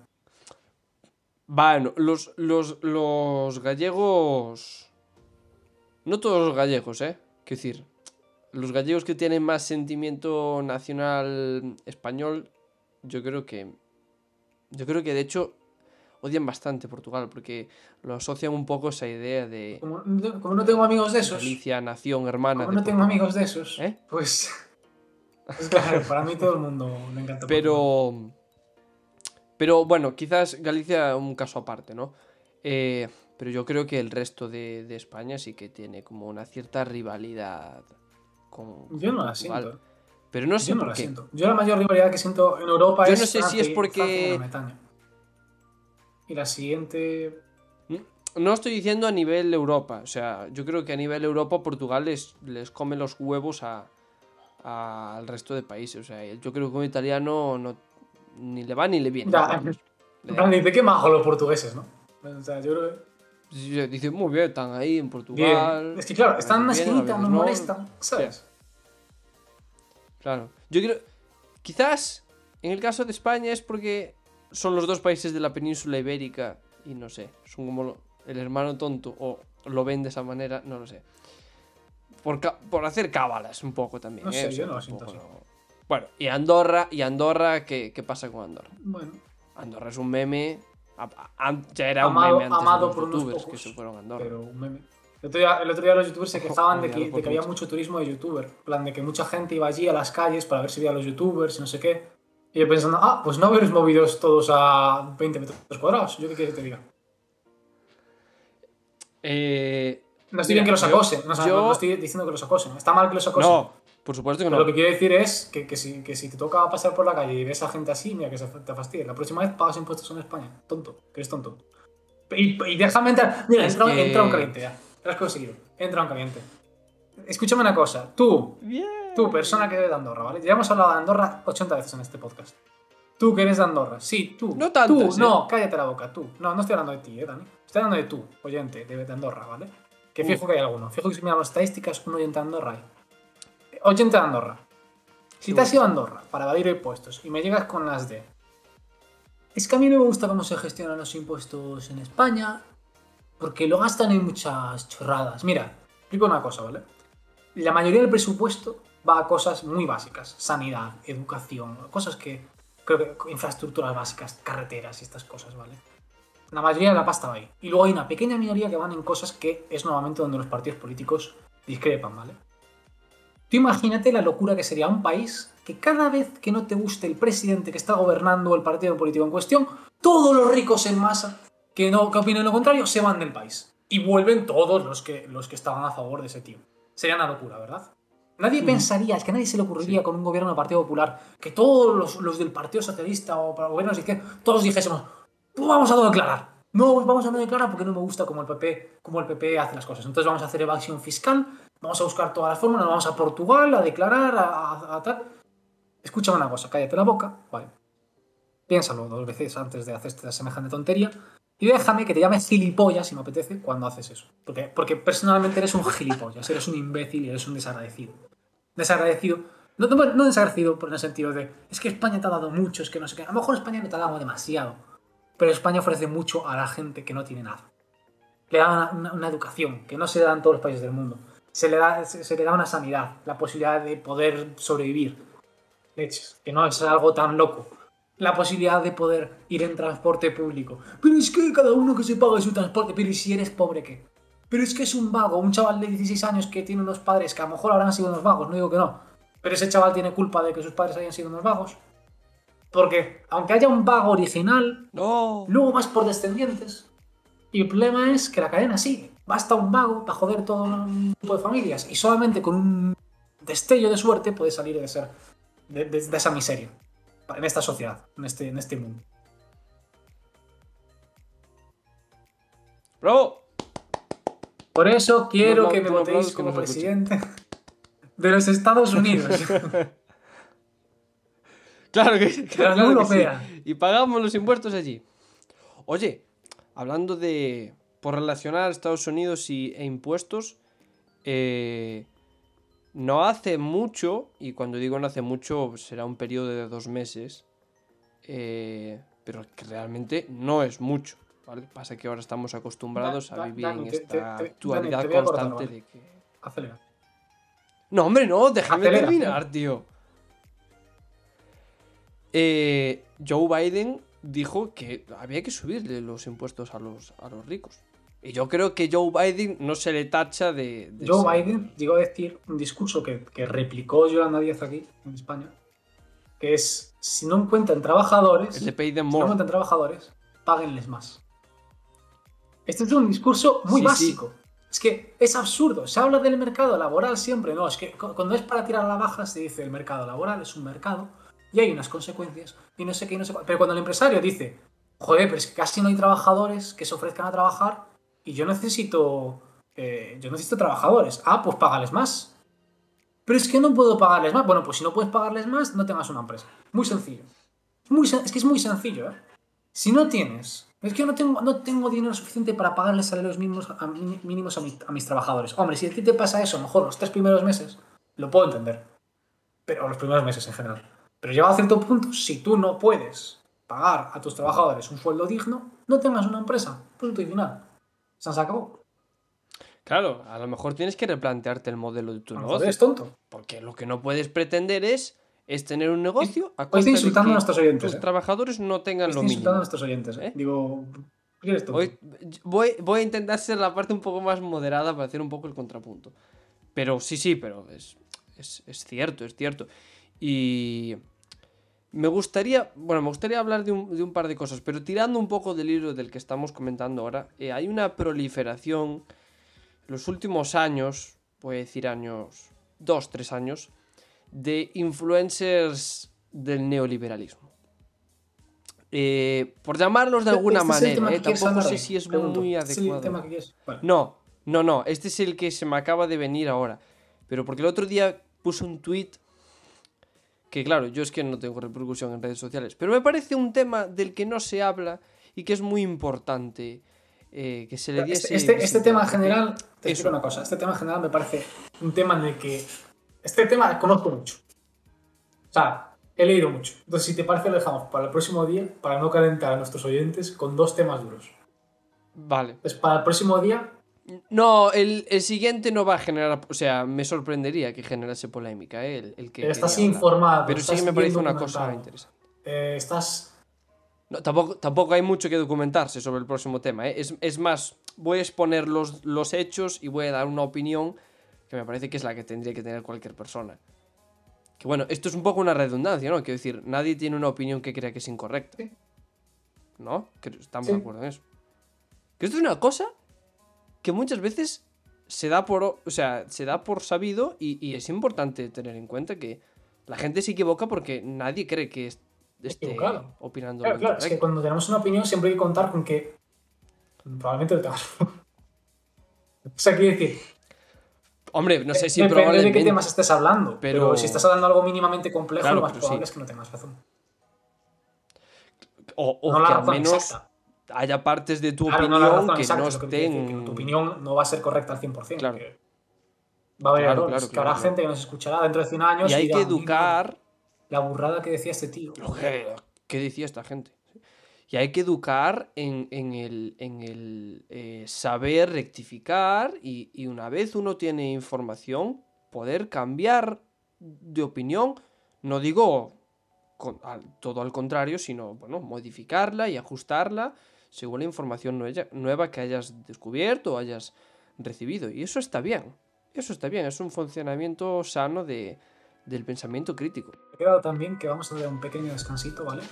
Speaker 2: Bueno, los, los, los gallegos. No todos los gallegos, ¿eh? Quiero decir, los gallegos que tienen más sentimiento nacional español, yo creo que. Yo creo que de hecho odian bastante Portugal, porque lo asocian un poco a esa idea de
Speaker 1: Como, como no tengo amigos de esos.
Speaker 2: Galicia, nación hermana.
Speaker 1: Como no tengo amigos de esos.
Speaker 2: ¿Eh?
Speaker 1: Pues. Pues claro, para mí todo el mundo le encanta.
Speaker 2: Pero. Pero bueno, quizás Galicia un caso aparte, ¿no? Eh, pero yo creo que el resto de, de España sí que tiene como una cierta rivalidad con. con
Speaker 1: Yo no la
Speaker 2: Portugal.
Speaker 1: siento.
Speaker 2: Pero no sé
Speaker 1: Yo no
Speaker 2: por
Speaker 1: la
Speaker 2: qué.
Speaker 1: siento. Yo la mayor rivalidad que siento en Europa
Speaker 2: Yo
Speaker 1: es
Speaker 2: no sé si
Speaker 1: Francia
Speaker 2: es
Speaker 1: y-
Speaker 2: porque-
Speaker 1: y la siguiente...
Speaker 2: No estoy diciendo a nivel Europa. O sea, yo creo que a nivel Europa Portugal les, les come los huevos a, a- al resto de países. O sea, yo creo que un italiano no, ni le va ni le viene.
Speaker 1: Ya, dice qué majo los portugueses, ¿no? O sea, yo creo que...
Speaker 2: Sí, Dice, muy bien, están ahí en Portugal.
Speaker 1: Bien. Es que claro, están en una esquinita,
Speaker 2: no.
Speaker 1: molestan, ¿sabes?
Speaker 2: Claro. Yo creo. Quizás en el caso de España es porque son los dos países de la península ibérica y no sé, son como lo- el hermano tonto o lo ven de esa manera, no lo sé. Por, por hacer cábalas un poco también.
Speaker 1: No
Speaker 2: ¿eh?
Speaker 1: sé, yo no lo siento así.
Speaker 2: no- Bueno, y Andorra, y Andorra, ¿qué, qué pasa con Andorra?
Speaker 1: Bueno,
Speaker 2: Andorra es un meme. a- a- ya era
Speaker 1: Amado-
Speaker 2: un meme antes
Speaker 1: amado
Speaker 2: de los
Speaker 1: por unos
Speaker 2: youtubers que
Speaker 1: pocos,
Speaker 2: se fueron a Andorra.
Speaker 1: pero un meme. El otro, día, el otro día los youtubers se quejaban de que, de que había mucho turismo de youtuber. Plan, de que mucha gente iba allí a las calles para ver si veía a los youtubers y no sé qué. Y yo pensando, ah, pues no habéis movidos todos a 20 metros cuadrados. ¿Yo qué quieres que te diga?
Speaker 2: Eh,
Speaker 1: No estoy
Speaker 2: Mira,
Speaker 1: bien que los
Speaker 2: yo-
Speaker 1: acosen, no, o sea,
Speaker 2: yo-
Speaker 1: no estoy diciendo que los acosen. Está mal que los acosen.
Speaker 2: no, por supuesto que
Speaker 1: Pero
Speaker 2: no.
Speaker 1: lo que quiero decir es que, que si, que si te toca pasar por la calle y ves a gente así, mira que se te fastidie. La próxima vez pagas impuestos en España. Tonto, que eres tonto. Y, y déjame entrar. Mira, entra,
Speaker 2: que-
Speaker 1: entra un caliente ya. Lo has conseguido. Entra un caliente. Escúchame una cosa. Tú,
Speaker 2: Bien.
Speaker 1: Tú, persona que eres de Andorra, ¿vale? Ya hemos hablado de Andorra 80 veces en este podcast. Tú que eres de Andorra, sí, tú.
Speaker 2: No tantas,
Speaker 1: Tú,
Speaker 2: ¿eh?
Speaker 1: no, cállate la boca, tú. No, no estoy hablando de ti, eh, Dani. Estoy hablando de tú, oyente, de, de Andorra, ¿vale? Que fijo que hay alguno. Fijo que si miramos estadísticas, un oyente de Andorra hay. Oyente de Andorra. Si te has ido a Andorra para evadir impuestos y me llegas con las de. Es que a mí no me gusta cómo se gestionan los impuestos en España porque lo gastan en muchas chorradas. Mira, explico una cosa, ¿vale? La mayoría del presupuesto va a cosas muy básicas: sanidad, educación, cosas que. Creo que infraestructuras básicas, carreteras y estas cosas, ¿vale? La mayoría de la pasta va ahí. Y luego hay una pequeña minoría que van en cosas que es nuevamente donde los partidos políticos discrepan, ¿vale? Tú imagínate la locura que sería un país que cada vez que no te guste el presidente que está gobernando o el partido político en cuestión, todos los ricos en masa que no que opinen lo contrario se van del país. Y vuelven todos los que, los que estaban a favor de ese tío. Sería una locura, ¿verdad? Nadie pensaría, es que a nadie se le ocurriría con un gobierno del Partido Popular que todos los, los del Partido Socialista o para gobiernos todos dijésemos, pues vamos a no declarar. No, pues vamos a no declarar porque no me gusta como el PP, como el PP hace las cosas. Entonces vamos a hacer evasión fiscal, vamos a buscar todas las fórmulas, vamos a Portugal a declarar, a, a- a tal. Escúchame una cosa, cállate la boca, vale. Piénsalo dos veces antes de hacer esta semejante tontería. Y déjame que te llame gilipollas, si me apetece, cuando haces eso. Porque, porque personalmente eres un gilipollas, eres un imbécil y eres un desagradecido. Desagradecido. No, no, no desagradecido por el sentido de, es que España te ha dado mucho, es que no sé qué. A lo mejor España no te ha dado demasiado. Pero España ofrece mucho a la gente que no tiene nada. Le da una, una- educación que no se da en todos los países del mundo. Se le, da, se, se le da una sanidad, la posibilidad de poder sobrevivir. Leches, que no es algo tan loco. La posibilidad de poder ir en transporte público. Pero es que cada uno que se pague su transporte. Pero ¿y si eres pobre qué? Pero es que es un vago, un chaval de 16 años que tiene unos padres que a lo mejor habrán sido unos vagos, no digo que no. Pero ese chaval tiene culpa de que sus padres hayan sido unos vagos. Porque aunque haya un vago original,
Speaker 2: No.
Speaker 1: luego vas por descendientes. Y el problema es que la cadena sigue. Basta un vago para joder todo un grupo de familias. Y solamente con un destello de suerte puedes salir de, ser, de, de- de esa miseria. En esta sociedad, en este, en este mundo.
Speaker 2: ¡Bravo!
Speaker 1: Por eso quiero
Speaker 2: No,
Speaker 1: que me
Speaker 2: no,
Speaker 1: votéis como presidente de los Estados Unidos.
Speaker 2: Claro que,
Speaker 1: la
Speaker 2: claro que sí.
Speaker 1: Europea.
Speaker 2: Y pagamos los impuestos allí. Oye, hablando de. Por relacionar Estados Unidos y, e impuestos. eh, no hace mucho, y cuando digo no hace mucho, será un periodo de dos meses. eh, pero que realmente no es mucho. ¿Vale? Pasa que ahora estamos acostumbrados
Speaker 1: Da-
Speaker 2: a vivir
Speaker 1: Dani,
Speaker 2: en
Speaker 1: te-
Speaker 2: esta
Speaker 1: te- te-
Speaker 2: actualidad
Speaker 1: Dani,
Speaker 2: constante de que.
Speaker 1: Acelera.
Speaker 2: No, hombre, no, déjame
Speaker 1: Acelera,
Speaker 2: terminar, tío. Eh, Joe Biden dijo que había que subirle los impuestos a los, a los ricos. Y yo creo que Joe Biden no se le tacha de. de
Speaker 1: Joe
Speaker 2: ser-
Speaker 1: Biden llegó a decir un discurso que, que replicó Yolanda Díaz aquí, en España, que es, si no encuentran trabajadores, si no encuentran trabajadores, páguenles más. Este es un discurso muy
Speaker 2: Sí,
Speaker 1: básico. Es que es absurdo. Se habla del mercado laboral siempre. No, es que cu- cuando es para tirar a la baja se dice el mercado laboral es un mercado y hay unas consecuencias y no sé qué y no sé cuál. Pero cuando el empresario dice, joder, pero es que casi no hay trabajadores que se ofrezcan a trabajar y yo necesito, eh, yo necesito trabajadores. Ah, pues págales más. Pero es que no puedo pagarles más. Bueno, pues si no puedes pagarles más, no tengas una empresa. Muy sencillo. Muy es que es muy sencillo, ¿eh? Si no tienes. Es que yo no tengo, no tengo dinero suficiente para pagarles salarios mínimos a, mi- mínimos a, mi- a mis trabajadores. Hombre, si a ti te pasa eso, a lo mejor los tres primeros meses, lo puedo entender. Pero los primeros meses en general. Pero llegado a cierto punto, si tú no puedes pagar a tus trabajadores un sueldo digno, no tengas una empresa. Punto y final. Se acabó.
Speaker 2: Claro, a lo mejor tienes que replantearte el modelo de tu negocio.
Speaker 1: eres tonto.
Speaker 2: Porque lo que no puedes pretender es, es tener un negocio a
Speaker 1: Hoy
Speaker 2: costa
Speaker 1: estoy
Speaker 2: de
Speaker 1: insultando
Speaker 2: que
Speaker 1: a nuestros oyentes.
Speaker 2: tus
Speaker 1: ¿eh?
Speaker 2: trabajadores no tengan
Speaker 1: Estoy
Speaker 2: lo
Speaker 1: insultando a nuestros oyentes. ¿eh?
Speaker 2: ¿Eh?
Speaker 1: Digo, ¿qué eres tonto?
Speaker 2: Voy, voy, voy a intentar ser la parte un poco más moderada para hacer un poco el contrapunto. Pero sí, sí, pero es, es, es cierto, es cierto. Y me gustaría, bueno, me gustaría hablar de un, de un par de cosas, pero tirando un poco del hilo del que estamos comentando ahora, eh, hay una proliferación los últimos años, voy a decir años, dos, tres años, de influencers del neoliberalismo. Eh, por llamarlos de alguna
Speaker 1: Este tema
Speaker 2: manera, eh, tampoco
Speaker 1: hablar
Speaker 2: sé si es
Speaker 1: pregunto.
Speaker 2: muy
Speaker 1: ¿Este es el
Speaker 2: adecuado.
Speaker 1: Vale.
Speaker 2: No, no, no, este es el que se me acaba de venir ahora. Pero porque el otro día puse un tweet que claro, yo es que no tengo repercusión en redes sociales, pero me parece un tema del que no se habla y que es muy importante eh, que se le diese...
Speaker 1: Este, este, este tema en general, te
Speaker 2: Eso.
Speaker 1: explico una cosa, este tema en general me parece un tema en el que... Este tema conozco mucho. O sea, he leído mucho. Entonces, si te parece, lo dejamos para el próximo día, para no calentar a nuestros oyentes con dos temas duros.
Speaker 2: Vale.
Speaker 1: Entonces, para el próximo día,
Speaker 2: No, el, el siguiente no va a generar, o sea, me sorprendería que generase polémica, ¿eh? el, el que...
Speaker 1: estás informado.
Speaker 2: Pero sí
Speaker 1: estás
Speaker 2: que me parece una cosa interesante.
Speaker 1: eh, estás...
Speaker 2: No, tampoco, tampoco hay mucho que documentarse sobre el próximo tema. ¿eh? Es, es más, voy a exponer los, los hechos y voy a dar una opinión que me parece que es la que tendría que tener cualquier persona. Que bueno, esto es un poco una redundancia, ¿no? Quiero decir, nadie tiene una opinión que crea que es incorrecta.
Speaker 1: Sí.
Speaker 2: ¿No? Que estamos
Speaker 1: Sí.
Speaker 2: de acuerdo en eso. Que esto es una cosa que muchas veces se da por, o sea, se da por sabido y, y es importante tener en cuenta que la gente se equivoca porque nadie cree que est- esté
Speaker 1: Equivocado.
Speaker 2: opinando
Speaker 1: Claro, claro, es que cuando tenemos una opinión siempre hay que contar con que probablemente lo tengas. o sea, quiero decir,
Speaker 2: Hombre, no sé si
Speaker 1: depende de
Speaker 2: probablemente.
Speaker 1: qué temas estés hablando, pero...
Speaker 2: pero-
Speaker 1: si estás hablando de algo mínimamente complejo,
Speaker 2: Claro,
Speaker 1: lo más probable
Speaker 2: sí.
Speaker 1: es que no tengas razón.
Speaker 2: O, o
Speaker 1: no la
Speaker 2: que al
Speaker 1: razón
Speaker 2: menos
Speaker 1: exacta.
Speaker 2: haya partes de tu
Speaker 1: Claro, no la
Speaker 2: opinión
Speaker 1: razón
Speaker 2: que
Speaker 1: exacta,
Speaker 2: no
Speaker 1: es lo que
Speaker 2: estén.
Speaker 1: tu opinión no va a ser correcta al 100%.
Speaker 2: Claro.
Speaker 1: Va a haber
Speaker 2: Claro,
Speaker 1: errores, que habrá gente que nos escuchará dentro de 100 años
Speaker 2: Y hay
Speaker 1: dirá,
Speaker 2: que
Speaker 1: "Mira,
Speaker 2: educar.
Speaker 1: La burrada que decía este tío.
Speaker 2: ¿Qué, qué decía esta gente? Y hay que educar en, en el, en el eh, saber rectificar y, y una vez uno tiene información, poder cambiar de opinión. No digo con- todo al contrario, sino bueno, modificarla y ajustarla según la información nueva que hayas descubierto o hayas recibido. Y eso está bien. Eso está bien. Es un funcionamiento sano de, del pensamiento crítico.
Speaker 1: Quedado también que vamos a dar un pequeño descansito, ¿vale?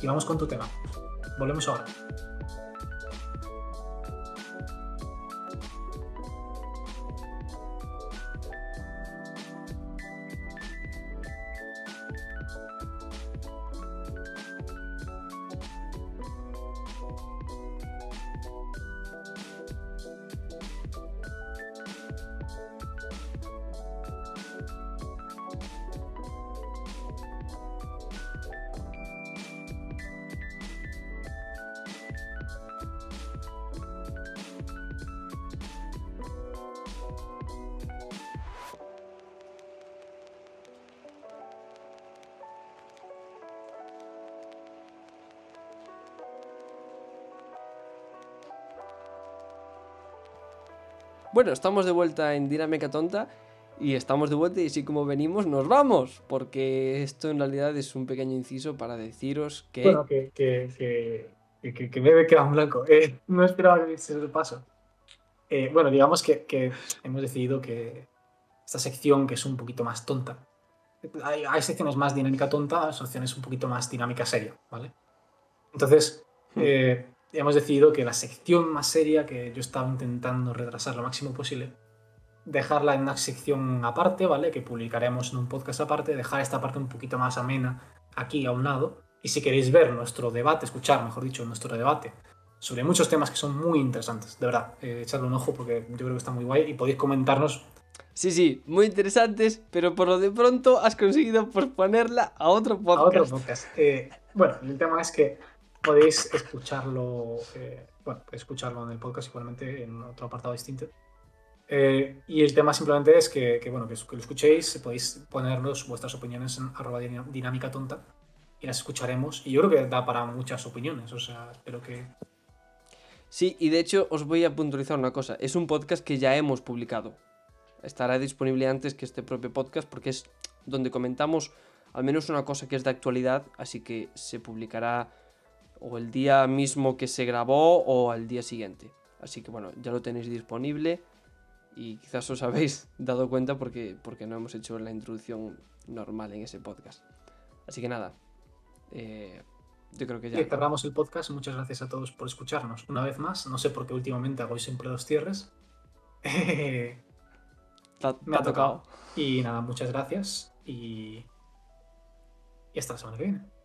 Speaker 1: Y vamos con tu tema. Volvemos ahora.
Speaker 2: Bueno, estamos de vuelta en Dinámica Tonta y estamos de vuelta y así como venimos nos vamos, porque esto en realidad es un pequeño inciso para deciros que...
Speaker 1: Bueno, que, que, que, que, me he quedado blanco. Eh, no esperaba que se el paso. Eh, bueno, digamos que, que hemos decidido que esta sección, que es un poquito más tonta, hay, hay secciones más dinámica tonta, secciones un poquito más dinámica seria, ¿vale? Entonces, eh, hemos decidido que la sección más seria, que yo estaba intentando retrasar lo máximo posible, dejarla en una sección aparte, ¿vale? Que publicaremos en un podcast aparte, dejar esta parte un poquito más amena aquí a un lado. Y si queréis ver nuestro debate, escuchar, mejor dicho, nuestro debate sobre muchos temas que son muy interesantes, de verdad, eh, echarle un ojo porque yo creo que está muy guay y podéis comentarnos.
Speaker 2: Sí, sí, muy interesantes, pero por lo de pronto has conseguido posponerla a otro
Speaker 1: A
Speaker 2: podcast.
Speaker 1: otro podcast. Eh, bueno, el tema es que podéis escucharlo, eh, bueno, escucharlo en el podcast igualmente en otro apartado distinto. Eh, y el tema simplemente es que, que, bueno, que, que lo escuchéis, podéis ponernos vuestras opiniones en arroba dinámica tonta y las escucharemos. Y yo creo que da para muchas opiniones, o sea, espero que...
Speaker 2: Sí, y de hecho os voy a puntualizar una cosa. Es un podcast que ya hemos publicado. Estará disponible antes que este propio podcast porque es donde comentamos al menos una cosa que es de actualidad, así que se publicará o el día mismo que se grabó o al día siguiente. Así que bueno, ya lo tenéis disponible y quizás os habéis dado cuenta porque, porque no hemos hecho la introducción normal en ese podcast. Así que nada, eh, yo creo que ya...
Speaker 1: Cerramos el podcast. Muchas gracias a todos por escucharnos una vez más. No sé por qué últimamente hago siempre dos cierres. Me
Speaker 2: ha tocado.
Speaker 1: Y nada, muchas gracias y, y hasta la semana que viene.